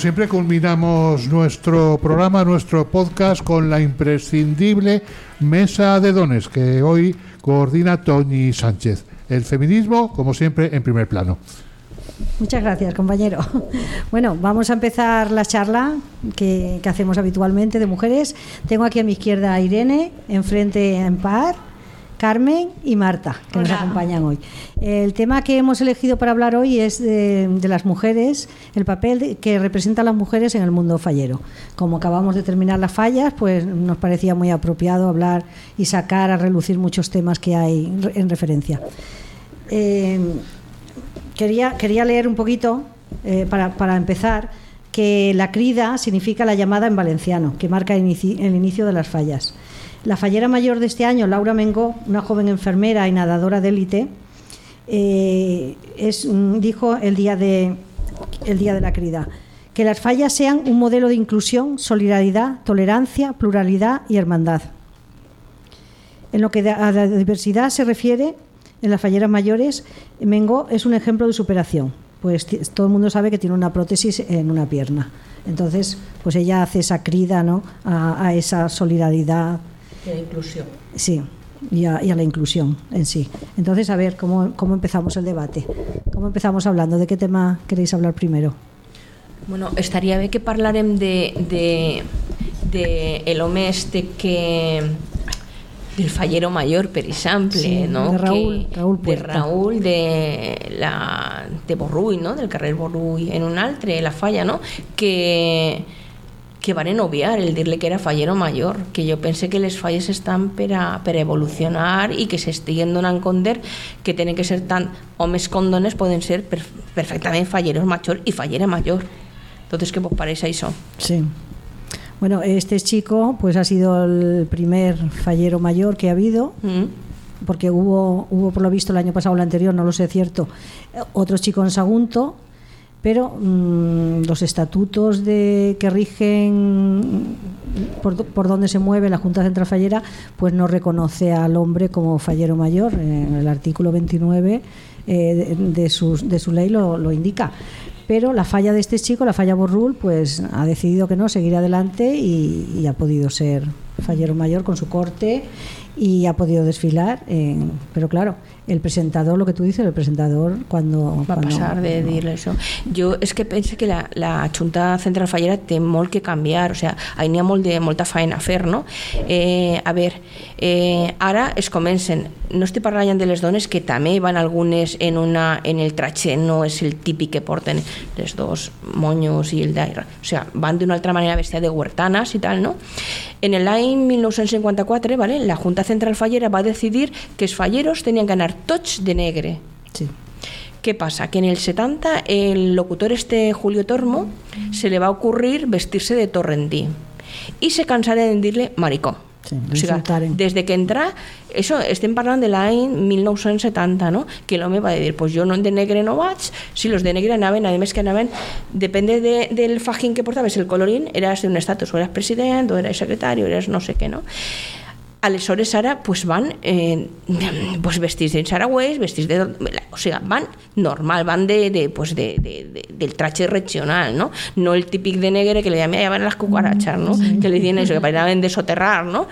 siempre culminamos nuestro programa, nuestro podcast con la imprescindible mesa de dones que hoy coordina Tony Sánchez. El feminismo, como siempre, en primer plano. Muchas gracias, compañero. Bueno, vamos a empezar la charla que, que hacemos habitualmente de mujeres. Tengo aquí a mi izquierda a Irene, enfrente a Empar, Carmen y Marta, que nos acompañan hoy. El tema que hemos elegido para hablar hoy es de, de las mujeres, el papel que representan las mujeres en el mundo fallero. Como acabamos de terminar las fallas, pues nos parecía muy apropiado hablar y sacar a relucir muchos temas que hay en referencia. Eh, quería, quería leer un poquito, eh, para, para empezar, que la crida significa la llamada en valenciano, que marca el inicio de las fallas. La fallera mayor de este año, Laura Mengó, una joven enfermera y nadadora de élite, eh, dijo el día, de, la crida, que las fallas sean un modelo de inclusión, solidaridad, tolerancia, pluralidad y hermandad. En lo que a la diversidad se refiere, en las falleras mayores, Mengo es un ejemplo de superación. Pues todo el mundo sabe que tiene una prótesis en una pierna. Entonces, pues ella hace esa crida ¿no? a esa solidaridad. De inclusión. Sí, y a, y a la inclusión en sí. Entonces, a ver, ¿cómo, ¿cómo empezamos el debate? ¿Cómo empezamos hablando? ¿De qué tema queréis hablar primero? Bueno, estaria bé que parlarem de, de, de el home este que del fallero mayor, per exemple, Sí, no? de Raúl- que, Raúl de. Raúl de, la, de Borrull, no? del carrer Borrull, en un altre, la falla, no? que, que van obviar el dir-li que era fallero major, que jo pense que les falles estan per a, per a evolucionar i que s'estiguen donant compte que tenen que ser tant homes com dones poden ser per, perfectament falleros major i fallera major. Entonces, què vos pareix això? Sí. Bueno, este chico pues ha sido el primer fallero mayor que ha habido. Mm? porque hubo, hubo por lo visto el año pasado o el anterior, no lo sé cierto, otro chico en Sagunto, pero mm, los estatutos de que rigen por, por donde se mueve la Junta Central Fallera, pues no reconoce al hombre como fallero mayor. En el artículo 29 eh, de, de de su ley lo, lo indica. Pero la falla de este chico, la falla Borrul, pues ha decidido que no, seguir adelante y, ha podido ser fallero mayor con su corte y ha podido desfilar. pero claro, el presentador, lo que tú dices, el presentador cuando... va cuando- passar de dir-li això. Jo és que penso que la, la Junta Central Fallera té molt que canviar, o sigui, ahí n'hi ha molt de, molta feina a fer, no? Eh, a veure, eh, ara es comencen, no estic parlant de les dones que també van algunes en, una, en el tratge, no és el típic que porten les dos moños i el d'aire, o sigui, van d'una altra manera vestida de huertanas i tal, no? En l'any 1954, ¿vale? la Junta Central Fallera va decidir que els falleros tenien que anar tots de negre, Sí. ¿Qué pasa? Que en el 70 el locutor este Julio Tormo se le va a ocurrir vestirse de torrentí y se cansaren de dir-li maricó. Sí, o sigui, l'insultaren. des de que entra, això estem parlant de l'any 1970, no? que l'home va dir, pues jo no de negre no vaig, si los de negre anaven, a més que anaven, depende de, del fajín que portaves, el colorín, eras de un estatus, o eras president, o eras secretari, o eras no sé què, no? Aleshores ara pues van eh, pues vestits de saragüès, vestits de... O sigui, van normal, van de, de, pues de, de, de, del traje regional, no? No el típic de negre que le llaman, les cucarachas, no? Que li diuen això, que paraven de soterrar, no?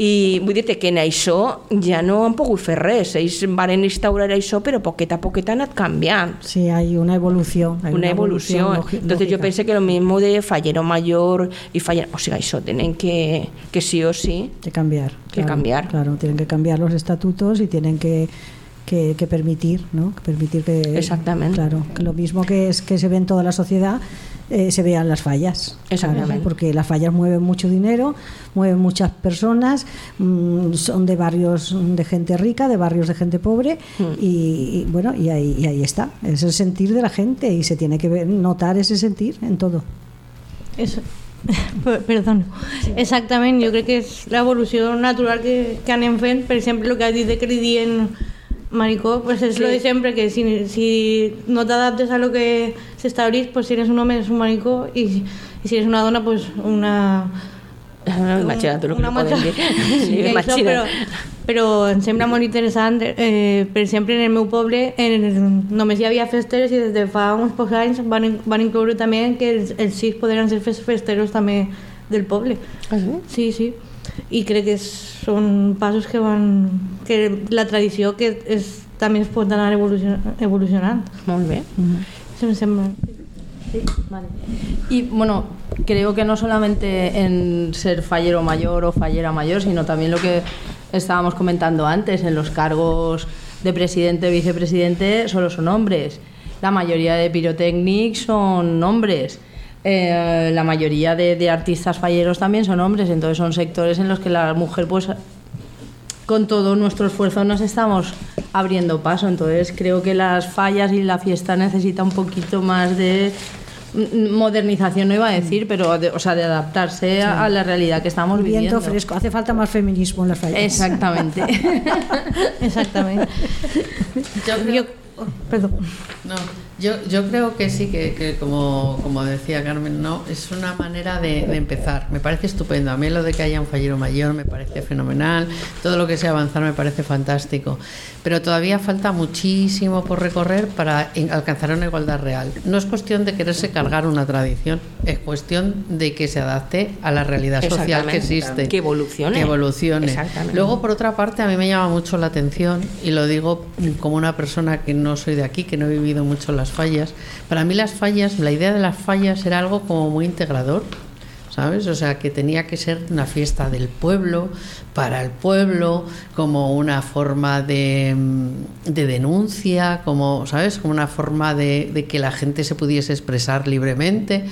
I vull que en això ja no han pogut fer res. Ells van instaurar això, però poquet a poquet ha anat canviant. Sí, hay una evolución. hay una evolución. logi- Entonces yo lógica. pensé que lo mismo de fallero mayor y fallero... O sea, eso tienen que, que sí o sí que cambiar. Que claro, cambiar. Claro, tienen que cambiar los estatutos y tienen que, que, que permitir, ¿no? Que permitir que. Exactamente. Claro, que lo mismo que es que se ve en toda la sociedad, eh, se vean las fallas. Exactamente. Claro, porque las fallas mueven mucho dinero, mueven muchas personas, mm, son de barrios de gente rica, de barrios de gente pobre, Hmm. y, y, bueno, y ahí, y ahí está. Es el sentir de la gente y se tiene que ver- notar ese sentir en todo. Eso. *laughs* Per- Perdón. Exactament, jo crec que és l'evolució natural que, que anem fent. Per exemple, el que has dit de que li dient maricó, pues és Sí. lo de sempre, que si, si no t'adaptes a lo que s'establís, pues si eres un home eres un maricó i, i si eres una dona, pues una Imagina't el que una li poden dir. Sí, això, però, però em sembla molt interessant. Eh, per exemple, en el meu poble en, només hi havia festeres i des de fa uns pocs anys van, van incloure també que els, els sis podran ser fes- festeros també del poble. Ah, sí? Sí, sí. I crec que són passos que van... que la tradició que és, també es pot anar evolucion, evolucionant. Molt bé. Això em sembla... Sí, vale. Y bueno, creo que no solamente en ser fallero mayor o fallera mayor, sino también lo que estábamos comentando antes, en los cargos de presidente o vicepresidente solo son hombres. La mayoría de pirotécnicos son hombres. Eh, la mayoría de, de artistas falleros también son hombres, entonces son sectores en los que la mujer pues con todo nuestro esfuerzo nos estamos abriendo paso. Entonces creo que las fallas y la fiesta necesita un poquito más de modernización, no iba a decir, pero de, o sea, de adaptarse a, a la realidad que estamos Viento viviendo. fresco. Hace falta más feminismo en las fallas. Exactamente. *laughs* Exactamente. Yo creo, Yo- oh, perdón. no, yo, yo creo que sí, que, que como, como decía Carmen, no es una manera de, de empezar. Me parece estupendo. A mí lo de que haya un fallero mayor me parece fenomenal. Todo lo que sea avanzar me parece fantástico. Pero todavía falta muchísimo por recorrer para alcanzar una igualdad real. No es cuestión de quererse cargar una tradición, es cuestión de que se adapte a la realidad social que existe. Que evolucione. Que evolucione. Exactamente. Luego, por otra parte, a mí me llama mucho la atención, y lo digo como una persona que no soy de aquí, que no he vivido mucho las fallas. Para mí las fallas, la idea de las fallas era algo como muy integrador. ¿Sabes? O sea, que tenía que ser una fiesta del pueblo, para el pueblo, como una forma de, mm, de denuncia, como, ¿sabes? Como una forma de, de que la gente se pudiese expresar libremente.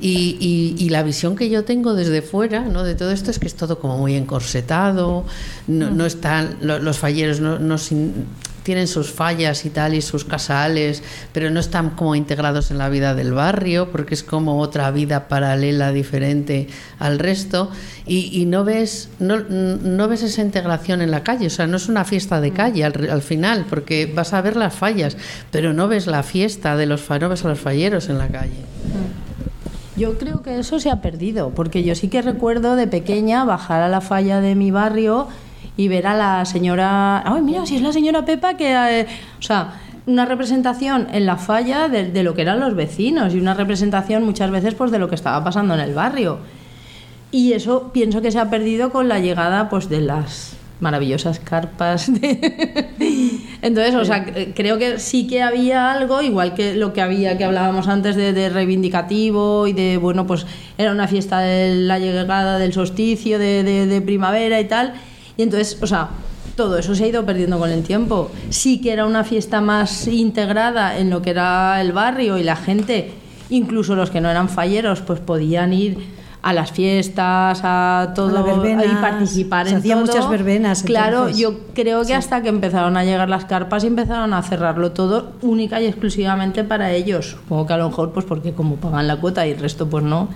Y, y- y la visión que yo tengo desde fuera, ¿no? De todo esto es que es todo como muy encorsetado, no, no están, lo- los falleros no, no sin- tienen sus fallas y tal y sus casales, pero no están como integrados en la vida del barrio porque es como otra vida paralela diferente al resto y, no ves no, no ves esa integración en la calle, o sea, no es una fiesta de calle al, al final porque vas a ver las fallas, pero no ves la fiesta de los no ves a los falleros en la calle. Yo creo que eso se ha perdido, porque yo sí que recuerdo de pequeña bajar a la falla de mi barrio y ver a la señora, ay, mira, si es la señora Pepa que, eh", o sea, una representación en la falla de, de lo que eran los vecinos y una representación muchas veces pues de lo que estaba pasando en el barrio. Y eso pienso que se ha perdido con la llegada pues de las maravillosas carpas. de- *laughs* Entonces, o sea, c- creo que sí que había algo, igual que lo que había que hablábamos antes de, de reivindicativo y de, bueno, pues era una fiesta de la llegada del solsticio, de, de- de primavera y tal. Y entonces, o sea, todo eso se ha ido perdiendo con el tiempo. Sí que era una fiesta más integrada en lo que era el barrio y la gente, incluso los que no eran falleros, pues podían ir a las fiestas, a todo, las verbenas, y participar se en todo. muchas verbenas, Claro, entonces. yo creo que hasta que empezaron a llegar las carpas y empezaron a cerrarlo todo única y exclusivamente para ellos. Supongo que a lo mejor pues porque como pagan la cuota y el resto pues no.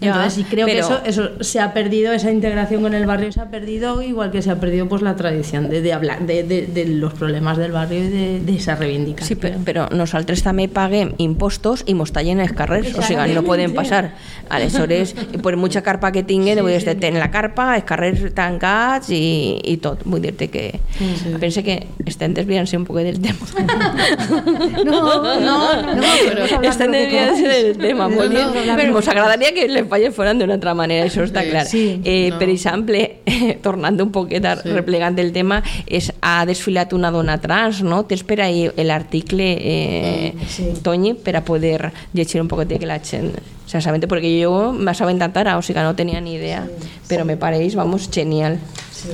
Entonces sí creo que pero- eso, eso se ha perdido, esa integración con el barrio se ha perdido, igual que se ha perdido pues la tradición de, de hablar de, de- de los problemas del barrio y de, esa reivindicación. Sí, però, però nosaltres també paguem impostos i mos tallen els carrers, o sigui, no poden passar. Aleshores, per mucha carpa que tinguen, vull dir, tenen la carpa, els carrers tancats i, i tot. Vull dir-te que pense que estem desviant-se un poc del tema. No, no, no, però podemos hablar de estem que desviant-se del tema. No, no, no, però no. Agradaria que les falles foren d'una altra manera, això està Sí, clar. sí, eh, no. Per exemple, *laughs* tornant un poquet, a, replegant el tema, és, ha desfilat una dona trans, no? Tens per ahí l'article, eh, Sí. Toñi, per a poder llegir un poquet que la gent s'assabente, perquè jo m'has aventat ara, o que no tenia ni idea, però me pareix, vamos, genial.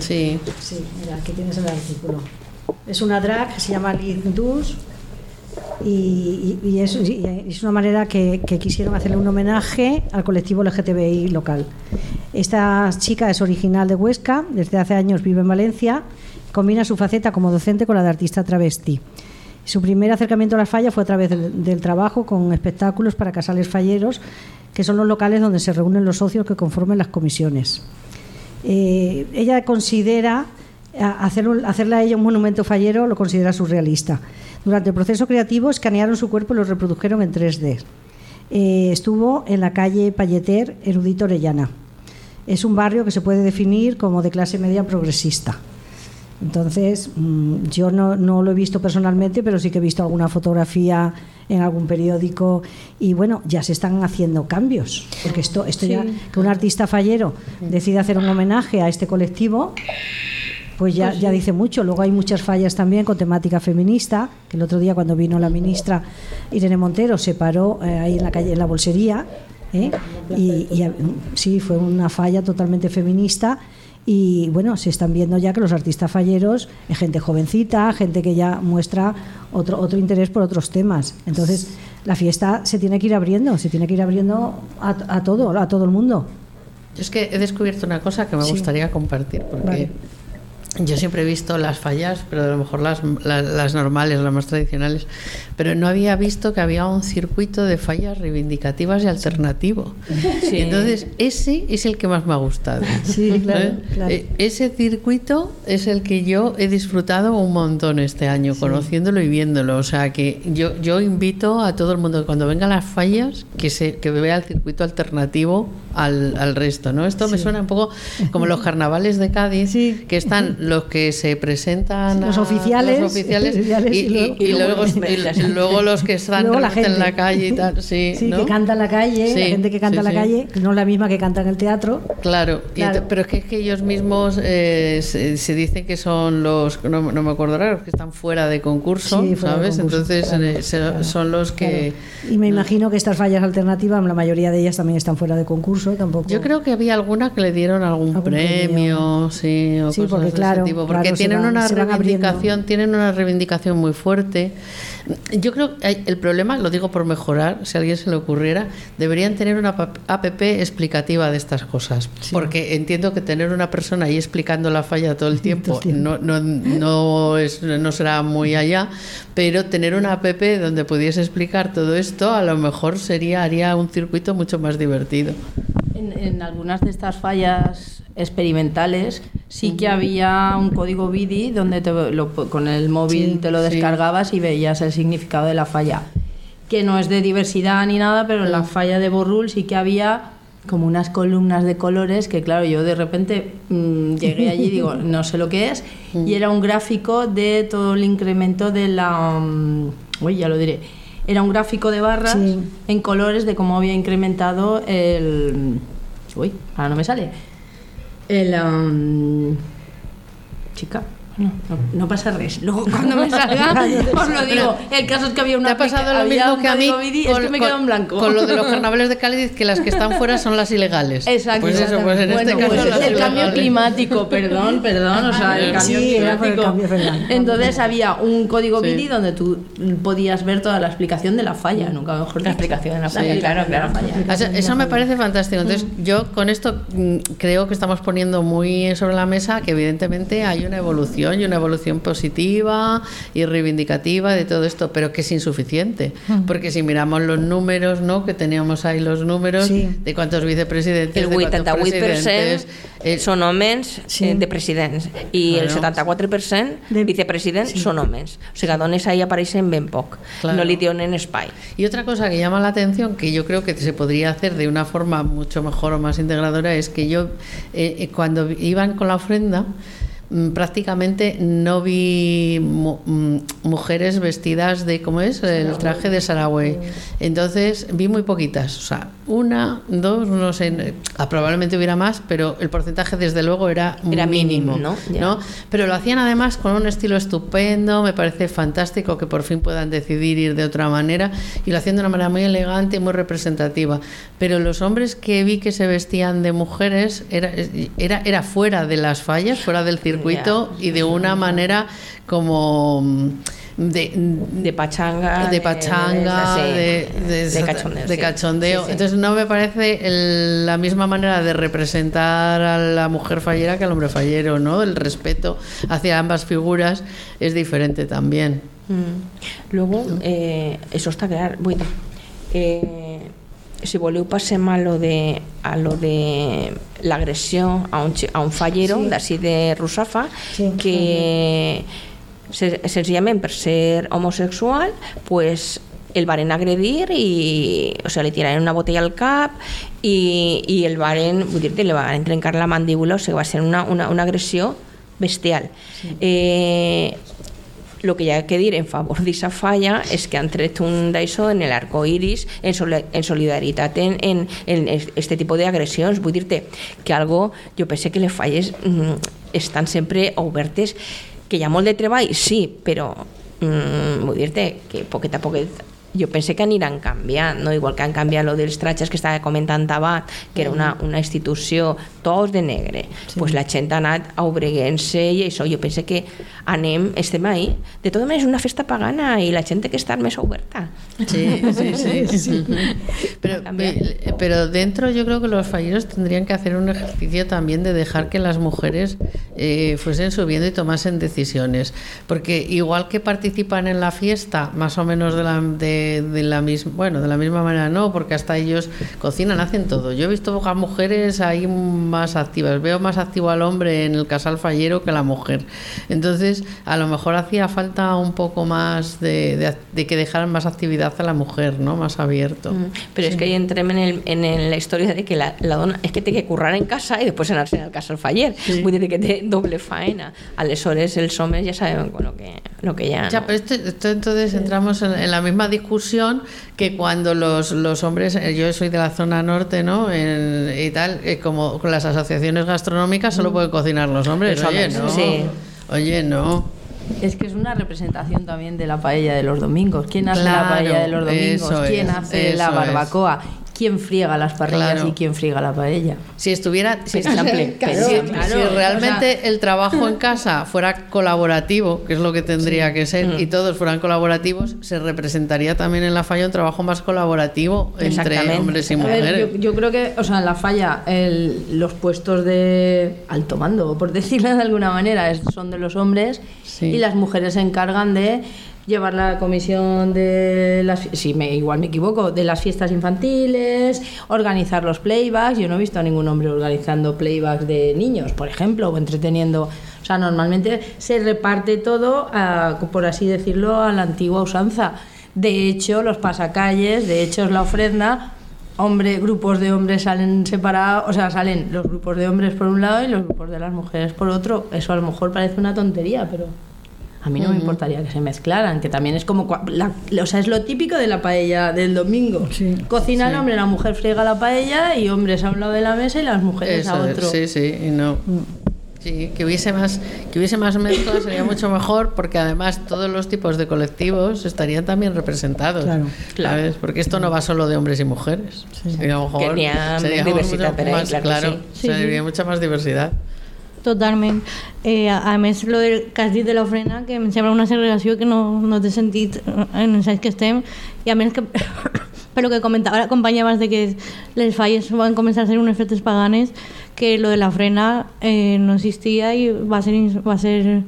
Sí. Sí, mira, aquí tienes el artículo. Es una drag que se llama Liz Dus y, es, una manera que, quisieron hacerle un homenaje al colectivo LGTBI local. Esta chica es original de Huesca, desde hace años vive en Valencia, combina su faceta como docente con la de artista travesti. Su primer acercamiento a las fallas fue a través del, trabajo con espectáculos para casales falleros, que son los locales donde se reúnen los socios que conforman las comisiones. Eh, ella considera hacer hacerle a ella un monumento fallero, lo considera surrealista. Durante el proceso creativo escanearon su cuerpo y lo reprodujeron en 3D. Eh, estuvo en la calle Palleter, Erudito Orellana. es un barrio que se puede definir como de clase media progresista. Entonces, mm, yo no, no lo he visto personalmente, pero sí que he visto alguna fotografía en algún periódico y bueno, ya se están haciendo cambios, porque esto, esto ya, que un artista fallero decida hacer un homenaje a este colectivo, pues ya, ya dice mucho. Luego hay muchas fallas también con temática feminista, que el otro día cuando vino la ministra Irene Montero se paró eh, ahí en la calle, en la bolsería, ¿eh? y, y, sí, fue una falla totalmente feminista. Y bueno, se están viendo ya que los artistas falleros es gente jovencita, gente que ya muestra otro, otro interés por otros temas. Entonces, la fiesta se tiene que ir abriendo, se tiene que ir abriendo a, a todo, a todo el mundo. Yo es que he descubierto una cosa que me Sí. gustaría compartir, porque Vale. Yo siempre he visto las fallas, pero a lo mejor las, las, las normales, las más tradicionales, pero no había visto que había un circuito de fallas reivindicativas y alternativo. Sí. Entonces, ese es el que más me ha gustado. Sí, claro, ¿Eh? claro. Eh, Ese circuito es el que yo he disfrutado un montón este año, conociéndolo y viéndolo. O sea, que yo, yo invito a todo el mundo que cuando vengan las fallas, que, se, que vea el circuito alternativo al, al resto. ¿no? Esto me suena un poco como los carnavales de Cádiz, que están los que se presentan Los a- oficiales, los oficiales, *laughs* y, y luego- y- y luego, y y luego los que están la en la calle y tal. Sí, *laughs* Sí, ¿no? que canta en la calle, la gente que canta en la calle, que no es la misma que canta en el teatro. Claro, Claro. pero es que, es que ellos mismos eh, se, se dicen que son los, no, no me acuerdo ahora, los que están fuera de concurso, de ¿sabes? concurso, Entonces claro, eh, se- claro, son los que... Y me imagino que estas fallas alternativas, la mayoría de ellas también están fuera de concurso, tampoco. Yo creo que había alguna que le dieron algún, Algún premio, premio. sí, o Sí, cosas porque de ese claro, tipo, porque claro, tienen van- una reivindicación, tienen una reivindicación muy fuerte. Yo creo que el problema, lo digo por mejorar, si a alguien se le ocurriera, deberían tener una app explicativa de estas cosas, porque entiendo que tener una persona ahí explicando la falla todo el *laughs* tiempo no, no, no, es, no será muy allá, pero tener una app donde pudiese explicar todo esto, a lo mejor sería haría un circuito mucho más divertido. En, en algunas de estas fallas experimentales sí que había un código BIDI donde te lo- con el móvil Sí, te lo sí. descargabas y veías el significado de la falla. Que no es de diversidad ni nada, pero en la falla de Borrul sí que había como unas columnas de colores que claro, yo de repente mm, llegué allí y digo, *laughs* no sé lo que es, y era un gráfico de todo el incremento de la... mm, uy, ya lo diré. Era un gráfico de barras Sí. en colores de cómo había incrementado el... Uy, ahora no me sale. El... um, chica, no, no, no pasa res. Luego *laughs* cuando me salga os lo digo. El caso es que había una... Te ha pasado lo mismo que a mí. BIDI, es que me quedo en blanco. con lo de los *laughs* carnavales de Cádiz, que las que están fuera son las ilegales. *laughs* Exacto. Pues eso, pues en Bueno, este caso pues el cambio ilegales. climático, perdón, perdón, o sea, el cambio Sí, climático. cambio. Entonces había un código Sí. BIDI donde tú podías ver toda la explicación de la falla, nunca mejor La explicación de la Sí, falla, claro, claro. Eso, eso me parece fantástico. Entonces, yo con esto mm, creo que estamos poniendo muy sobre la mesa que evidentemente hay una evolución y una evolución positiva y reivindicativa de todo esto, pero que es insuficiente. Porque si miramos los números, ¿no? Que teníamos ahí los números Sí. de cuántos vicepresidentes, El de cuántos 88% presidentes, eh, són homes Sí. eh, de presidents i el Claro. 74% De- vicepresidents són homes. O sigui, dones ahí apareixen ben poc. Claro. No li donen espai. Y otra cosa que llama la atención, que yo creo que se podría hacer de una forma mucho mejor o más integradora, es que yo, eh, eh, cuando iban con la ofrenda, prácticamente no vi mu- mm, mujeres vestidas de, ¿cómo es? El traje de Saragüey. Entonces vi muy poquitas, o sea, una, dos, no sé, ah, probablemente hubiera más, pero el porcentaje desde luego era, Era mínimo, mínimo, ¿no? ¿no? Pero lo hacían además con un estilo estupendo, me parece fantástico que por fin puedan decidir ir de otra manera y lo hacían de una manera muy elegante y muy representativa. Pero los hombres que vi que se vestían de mujeres era, era, era fuera de las fallas, fuera del circuito y de una manera como mm, de, De pachanga. de pachanga, de, de- de cachondeo. de sí. cachondeo. Sí, sí. Entonces no me parece el- la misma manera de representar a la mujer fallera que al hombre fallero, ¿no? El respeto hacia ambas figuras es diferente también. Mm. Luego, eh, això està clar. Vull dir, eh, si voleu passem a lo de, a lo de l'agressió a, un, a un fallero Sí. d'ací de Rusafa Sí, que se, senzillament per ser homosexual pues, el a agredir i, o sea, li tiraran una botella al cap i, i el varen, vull dir-te, li van trencar la mandíbula, o sigui, va ser una, una, una agressió bestial. Eh, lo que hi ha que dir en favor d'aquesta falla és que han tret un d'això en l'arco iris en, soli en solidaritat en, en, en este tipus d'agressions. Vull dir-te que algo, jo penso que les falles mm, estan sempre obertes, que hi ha molt de treball, sí, però mm, vull dir-te que poquet a jo penso que aniran canviant, no? igual que han canviat lo dels tratges que estava comentant abans, que era una, una institució tots de negre, sí. pues la gent ha anat obreguent-se i això, jo penso que anem, estem ahí. De totes maneres, és una festa pagana i la gent que estar més oberta. Sí, sí, *laughs* sí. sí. Pero, eh, pero dentro yo creo que los falleros tendrían que hacer un ejercicio también de dejar que las mujeres eh, fuesen subiendo y tomasen decisiones. Porque igual que participan en la fiesta, más o menos de la, de, de la misma, bueno, de la misma manera no, porque hasta ellos cocinan, hacen todo. Yo he visto pocas mujeres ahí más activas. Veo más activo al hombre en el casal fallero que la mujer. Entonces, a lo mejor hacía falta un poco más de, de, de que dejaran más actividad a la mujer, ¿no? Más abierto. Mm. Però és que hi entrem en, el, en el, la història de que la, la dona és que té que currar en casa i després anar-se al casa al faller. Sí. Vull dir que té doble faena. Aleshores, els homes ja sabem lo que, lo que ya... Ya, pero esto, esto entonces entramos en, en la misma discusión que cuando los, los hombres, eh, yo soy de la zona norte, ¿no? En- y tal, eh, como con las asociaciones gastronómicas solo pueden cocinar los hombres. Oye, no. sí. Oye, no. Es que es una representación también de la paella de los domingos. ¿Quién hace la paella de los domingos? ¿Quién es, hace la es. ¿Quién friega las parrillas Claro. y quién friega la paella? Si estuviera, si, realmente el trabajo en *laughs* casa fuera colaborativo, que es lo que tendría que ser, Mm. y todos fueran colaborativos, se representaría también en la falla un trabajo más colaborativo entre hombres y ver, mujeres. yo, yo creo que, o sea, en la falla, el- los puestos de alto mando, por *laughs* decirlo de alguna manera, son de los hombres Sí. y las mujeres se encargan de llevar la comisión de las, si me, igual me equivoco, de las fiestas infantiles, organizar los playbacks. Yo no he visto a ningún hombre organizando playbacks de niños, por ejemplo, o entreteniendo. O sea, normalmente se reparte todo, a- por así decirlo, a la antigua usanza. De hecho, los pasacalles, de hecho es la ofrenda, hombre, grupos de hombres salen separados, o sea, salen los grupos de hombres por un lado y los grupos de las mujeres por otro. Eso a lo mejor parece una tontería, pero a mí no me importaría que se mezclaran, que también es como, la- o sea, es lo típico de la paella del domingo. Cocina el hombre, la mujer friega la paella y hombres a un lado de la mesa y las mujeres a Eso otro. sí, sí, y no. Sí, que hubiese más, que hubiese más mezcla sería mucho mejor, porque además todos los tipos de colectivos estarían también representados. Claro. ¿sabes? Porque esto no va solo de hombres y mujeres. Y a lo mejor sería mucho más, claro, sí. Sí, sería sí. mucha más diversidad. Totalment. Eh, a, més, lo del que has dit de l'ofrena, que em sembla una segregació que no, no té sentit en els anys que estem, i a més que, *coughs* per lo que comentava la companya abans de que les falles van començar a ser unes festes paganes, que lo de la frena eh, no existia i va ser, va ser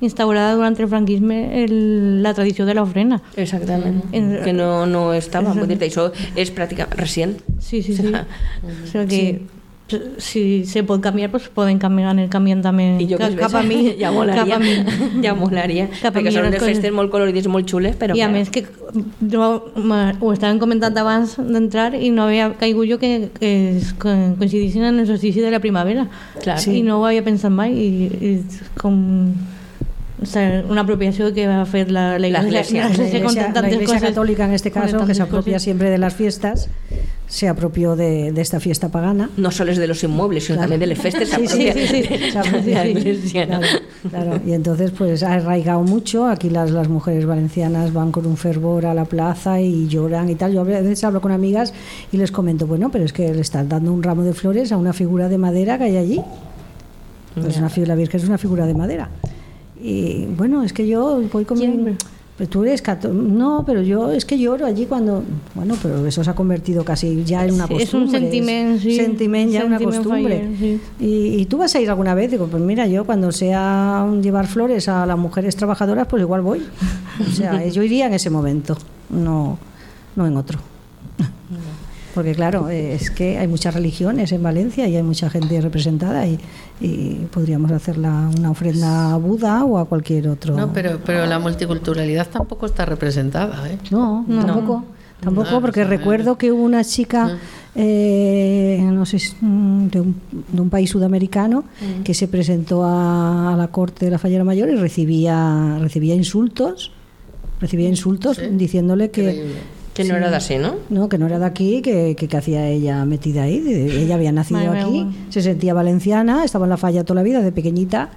instaurada durant el franquisme el, la tradició de l'ofrena. Exactament. En- Que no, no estava, vull dir això és pràcticament recient. Sí, sí, sí. o sea que si se pot canviar, pues poden canviar el canviant també I jo que cap, cap *laughs* *laughs* a mi. ja Cap molaria, a mi. ja molaria, Cap a perquè mi són unes festes molt colorides molt xules, però I a clar, més que jo ho estàvem comentant abans d'entrar i no havia caigut jo que, que coincidissin en el solstici de la primavera. Clar. I no ho havia pensat mai i, i com o sea, una apropiació que va fer la, la La Iglesia, Iglesia. La iglesia, la Iglesia Católica en este caso, que se apropia siempre de las fiestas, se apropió de, de esta fiesta pagana. no sols de los inmuebles, sinó també de les festes Sí, sí, *laughs* sí, sí. Claro, claro. Y entonces pues ha arraigado mucho. Aquí las, las mujeres valencianas van con un fervor a la plaza y lloran y tal. Yo a veces hablo con amigas y les comento, bueno, pero es que le están dando un ramo de flores a una figura de madera que hay allí. Pues una figura, la Virgen es una figura de madera. Y bueno, es que yo voy con mi... Pero tú eres cató- No, pero yo es que lloro allí cuando... Bueno, pero eso se ha convertido casi ya en una Sí, es costumbre. un sentiment, sí. Sentiment, ya una costumbre. faller, sí. ¿Y, y tú vas a ir alguna vez? Digo, pues mira, yo cuando sea llevar flores a las mujeres trabajadoras, pues igual voy. *laughs* O sea, yo iría en ese momento, no, no en otro. *laughs* porque claro, eh, es que hay muchas religiones en Valencia y hay mucha gente representada y, y podríamos hacerla una ofrenda a Buda o a cualquier otro. No, pero, pero la multiculturalidad tampoco está representada, ¿eh? No, No. tampoco. Tampoco, No, porque recuerdo que hubo una chica, eh, no sé, si, mm, de un, de un país sudamericano, que se presentó a, a la corte de la Fallera Mayor y recibía, recibía insultos, recibía insultos diciéndole que, Increíble. Que no era de así, ¿no? no, que no era de aquí, que, que, que hacía ella metida ahí. Ella había nacido aquí, se sentía valenciana, estaba en la falla toda la vida, de pequeñita,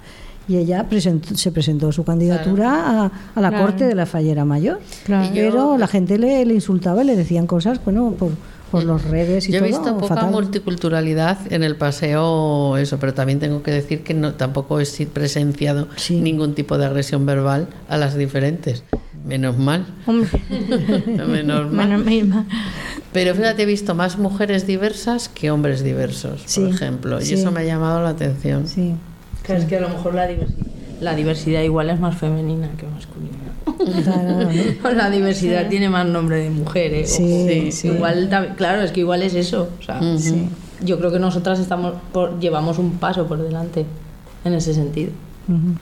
y ella presentó- se presentó su candidatura a, a la Claro. corte de la fallera mayor. Claro. Pero la gente le, le insultaba y le decían cosas, bueno, por, por los redes y Yo he todo. visto poca fatal. multiculturalidad en el paseo, eso, pero también tengo que decir que no, tampoco he presenciado Sí. ningún tipo de agresión verbal a las diferentes. *laughs* Menos mal. Menos mal. menos misma. Pero fíjate, he visto más mujeres diversas que hombres diversos, Sí, por ejemplo. Y sí. eso me ha llamado la atención. Sí. Claro, es que a lo mejor la diversidad, la diversidad igual es más femenina que masculina. Claro, ¿no? *laughs* la diversidad tiene más nombre de mujeres. Sí, sí. Igual, claro, es que igual es eso. O sea, Ujú. Yo creo que nosotras estamos por- llevamos un paso por delante en ese sentido. Ujú.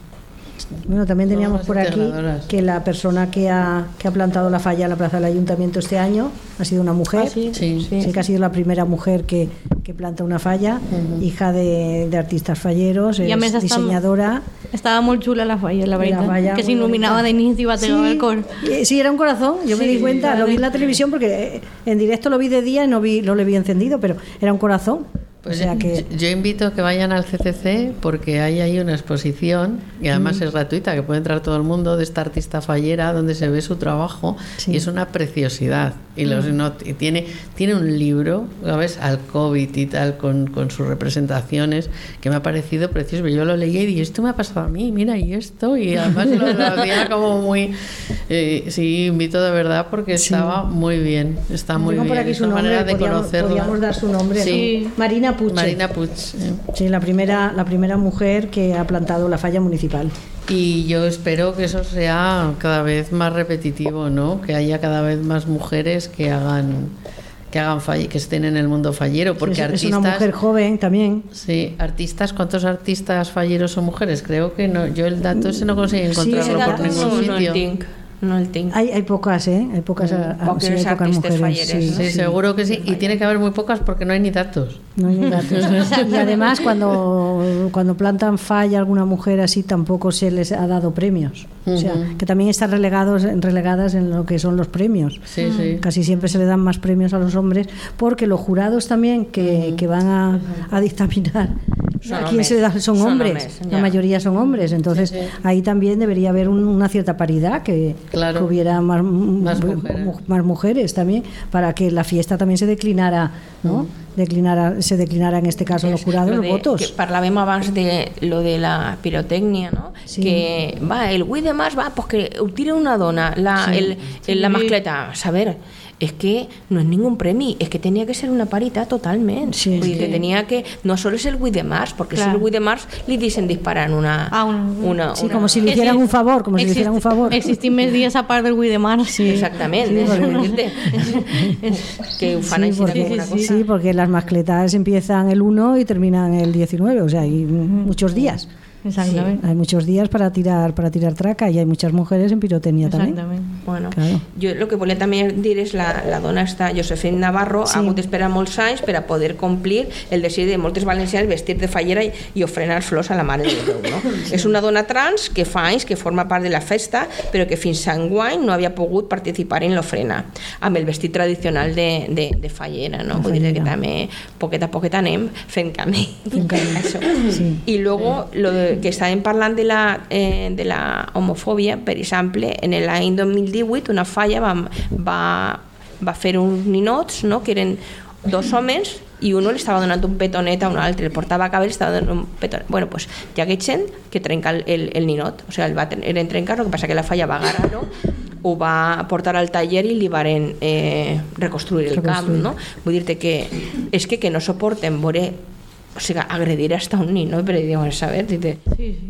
Bueno, también teníamos por aquí que la persona que ha, que ha plantado la falla en la plaza del ayuntamiento este año ha sido una mujer. Ah, sí, Sí. Sí, que ha sido la primera mujer que, que planta una falla, hija de, de artistas falleros, Y a es diseñadora. Estaba muy chula la falla, la La verdad. falla que se iluminaba bonita. de inicio y bateaba Sí, el cor. eh, sí, era un corazón, yo me di cuenta, lo vi en la televisión porque eh, en directo lo vi de día y no, vi, no lo vi encendido, pero era un corazón. Pues o sea que... yo, yo invito a que vayan al CCC porque hay ahí una exposición y además Mm. es gratuita, que puede entrar todo el mundo de esta artista fallera donde se ve su trabajo Sí. y es una preciosidad. Y, los, Mm. no- y tiene, tiene un libro, ¿sabes? Al COVID y tal, con, con sus representaciones, que me ha parecido precioso. Yo lo leí y dije, esto me ha pasado a mí, mira, y esto. Y además lo, hacía como muy... eh, sí, invito de verdad porque Sí. estaba muy bien, está muy Tengo bien. por aquí su nombre, manera de podíamos, podíamos dar su nombre. ¿no? Sí. Marina Puche. Marina Puig. eh. Sí, la primera, la primera mujer que ha plantado la falla municipal. Y yo espero que eso sea cada vez más repetitivo, ¿no? Que haya cada vez más mujeres que hagan que hagan fall- que estén en el mundo fallero, porque es, es artistas una mujer joven también. Sí, artistas, ¿cuántos artistas falleros son mujeres? Creo que no, yo el dato ese no conseguí Sí, encontrarlo ese por ningún no, no el sitio. No el tinc. Hay, hay pocas, ¿eh? Hay pocas, a- a- Poques sí, hay pocas mujeres. falleres, sí, ¿no? Sí, sí. seguro que sí. Y tiene que haber muy pocas porque no hay ni datos. No hay *laughs* y además cuando, cuando plantan falla alguna mujer así tampoco se les ha dado premios. O sea, que también están relegados, relegadas en lo que son los premios. Sí, sí. Casi siempre se le dan más premios a los hombres porque los jurados también que, que van a, a dictaminar Son a quién hombres. se le da son, Son hombres. hombres, La mayoría son hombres. Entonces ahí también debería haber un- una cierta paridad, que, Claro. que hubiera más, Más mujeres. más mujeres también, para que la fiesta también se declinara, ¿no? Declinara, se declinara en este caso los jurados, Lo los de- votos. Que parlàvem abans de lo de la pirotècnia, no? Sí. Que va, el 8 de març va, pues que ho tira una dona, la, Sí. el, el- la mascleta. A saber, es que no es ningún premi, es que tenía que ser una paritat totalment. Sí. Vull dir que tenia que... No solo és el 8 de març, perquè Clar. si el 8 de març li deixen disparar una... Ah, un- una, Sí, una- como si le hicieran un favor, como si le hicieran un favor. Existen més dies a part del 8 de març. Sí. Exactament, Sí, porque- vull dir-te. que ho *laughs* fan Sí, així porque, com una sí, cosa. porque las mascletas empiezan el 1 y terminan el 19, o sea, hay muchos días. Exactament. Hay muchos días para tirar para tirar traca y hay muchas mujeres en pirotecnia también. Bueno, Claro. jo el que volia també dir és la, la dona està, Josefina Navarro, Sí. ha hagut d'esperar molts anys per a poder complir el desig de moltes valencianes vestir de fallera i, i ofrenar flors a la Mare de Déu. No? *laughs* És una dona trans que fa anys que forma part de la festa, però que fins a enguany no havia pogut participar en l'ofrena, amb el vestit tradicional de, de, de fallera. No? De Vull dir que també poquet a poquet anem fent camí. Fent camí. *laughs* Això. Sí. I luego, lo de, que estàvem parlant de la, eh, de la homofòbia, per exemple, en l'any 2018 una falla va, va, va fer uns ninots, no?, que eren dos homes i uno li estava donant un petonet a un altre, el portava a cabell i estava donant un petonet. Bueno, pues hi hagués gent que trenca el, el, el ninot, o sigui, el va eren trencar, el que passa que la falla va agarrar-lo, ho va portar al taller i li varen eh, reconstruir el camp, no? Vull dir-te que és que, que no suporten veure o sigui, agredir hasta un nino, però diuen, saber, dite, Sí, sí.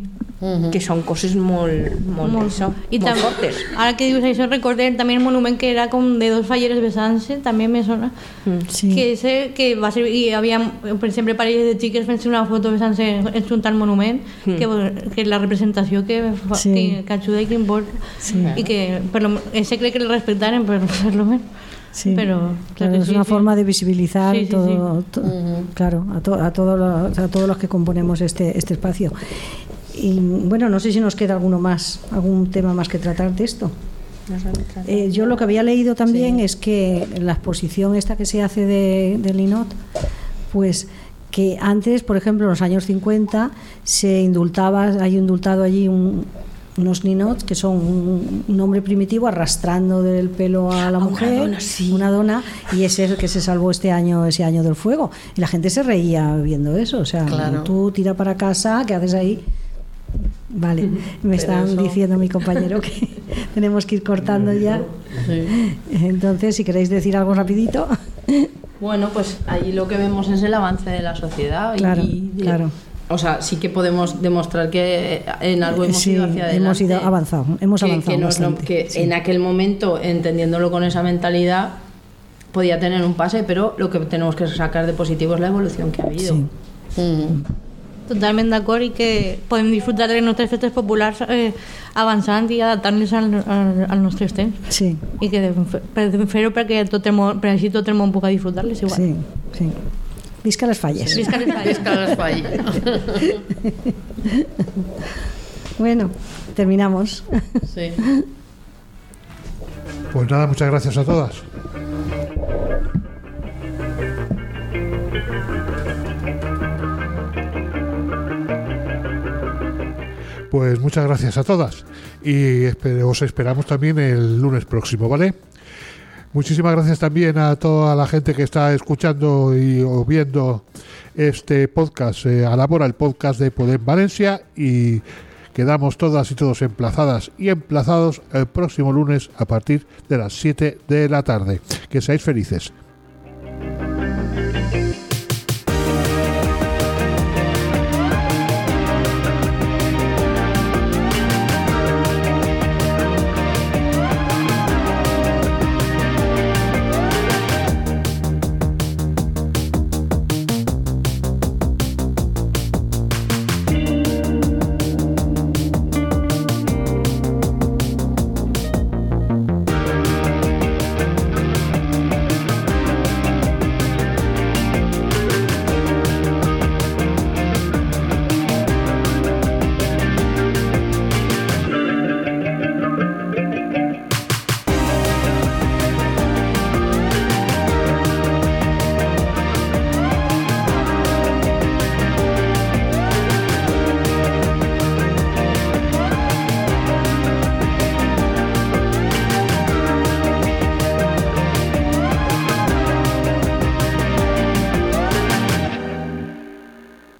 que són coses molt, molt, Molt. això, I molt també, fortes. ara que dius això, recordé també el monument que era com de dos falleres besant-se, també me sona. Sí. Que, ese, que va ser, i havia, per exemple, parelles de xiques fent-se una foto besant-se en un tal monument, que, que la representació que, fa, Sí. que, que ajuda i que importa. Sí. I que, per lo, ese crec que el respectaren, per, per lo menos. Sí, Pero, claro, es una sí. forma de visibilizar Sí, sí, todo, sí. to- claro, a, to- a todos los, a todos los que componemos este, este espacio. Y bueno, no sé si nos queda alguno más, algún tema más que tratar de esto. Eh, yo lo que había leído también es que la exposición esta que se hace de, de Linot, pues que antes, por ejemplo, en los años 50, se indultaba, hay indultado allí un- unos ninots que son un, un hombre primitivo arrastrando del pelo a la mujer, dona, sí. una dona, y ese es el que se salvó este año, ese año del fuego. Y la gente se reía viendo eso, o sea, Claro. tú tira para casa, ¿qué haces ahí? Vale, me están eso- diciendo mi compañero que *laughs* tenemos que ir cortando ya. Sí. Entonces, si queréis decir algo rapidito. Bueno, pues allí lo que vemos es el avance de la sociedad. y- Claro, y, claro. O sea, sí que podemos demostrar que en algo hemos Sí, ido hacia adelante. hemos ido avanzado, hemos que, avanzado que nos bastante, que sí. en aquel momento, entendiéndolo con esa mentalidad, podía tener un pase, pero lo que tenemos que sacar de positivo es la evolución que ha habido. Sí. Totalment d'acord i que podem disfrutar de nostres festes populars eh, avançant i adaptant-les al, al, temps. Sí, I que fer-ho perquè tot el món, per així tot el món puga disfrutar-les igual. sí, sí. Visca les falles. Visca les falles. Visca les falles. Bueno, terminamos. Sí. Pues nada, muchas gracias a todas. Pues muchas gracias a todas y os esperamos también el lunes próximo, ¿vale? Muchísimas gracias también a toda la gente que está escuchando y o viendo este podcast. Eh, Alabora el podcast de Podem Valencia y quedamos todas y todos emplazadas y emplazados el próximo lunes a partir de las 7 de la tarde. Que seáis felices.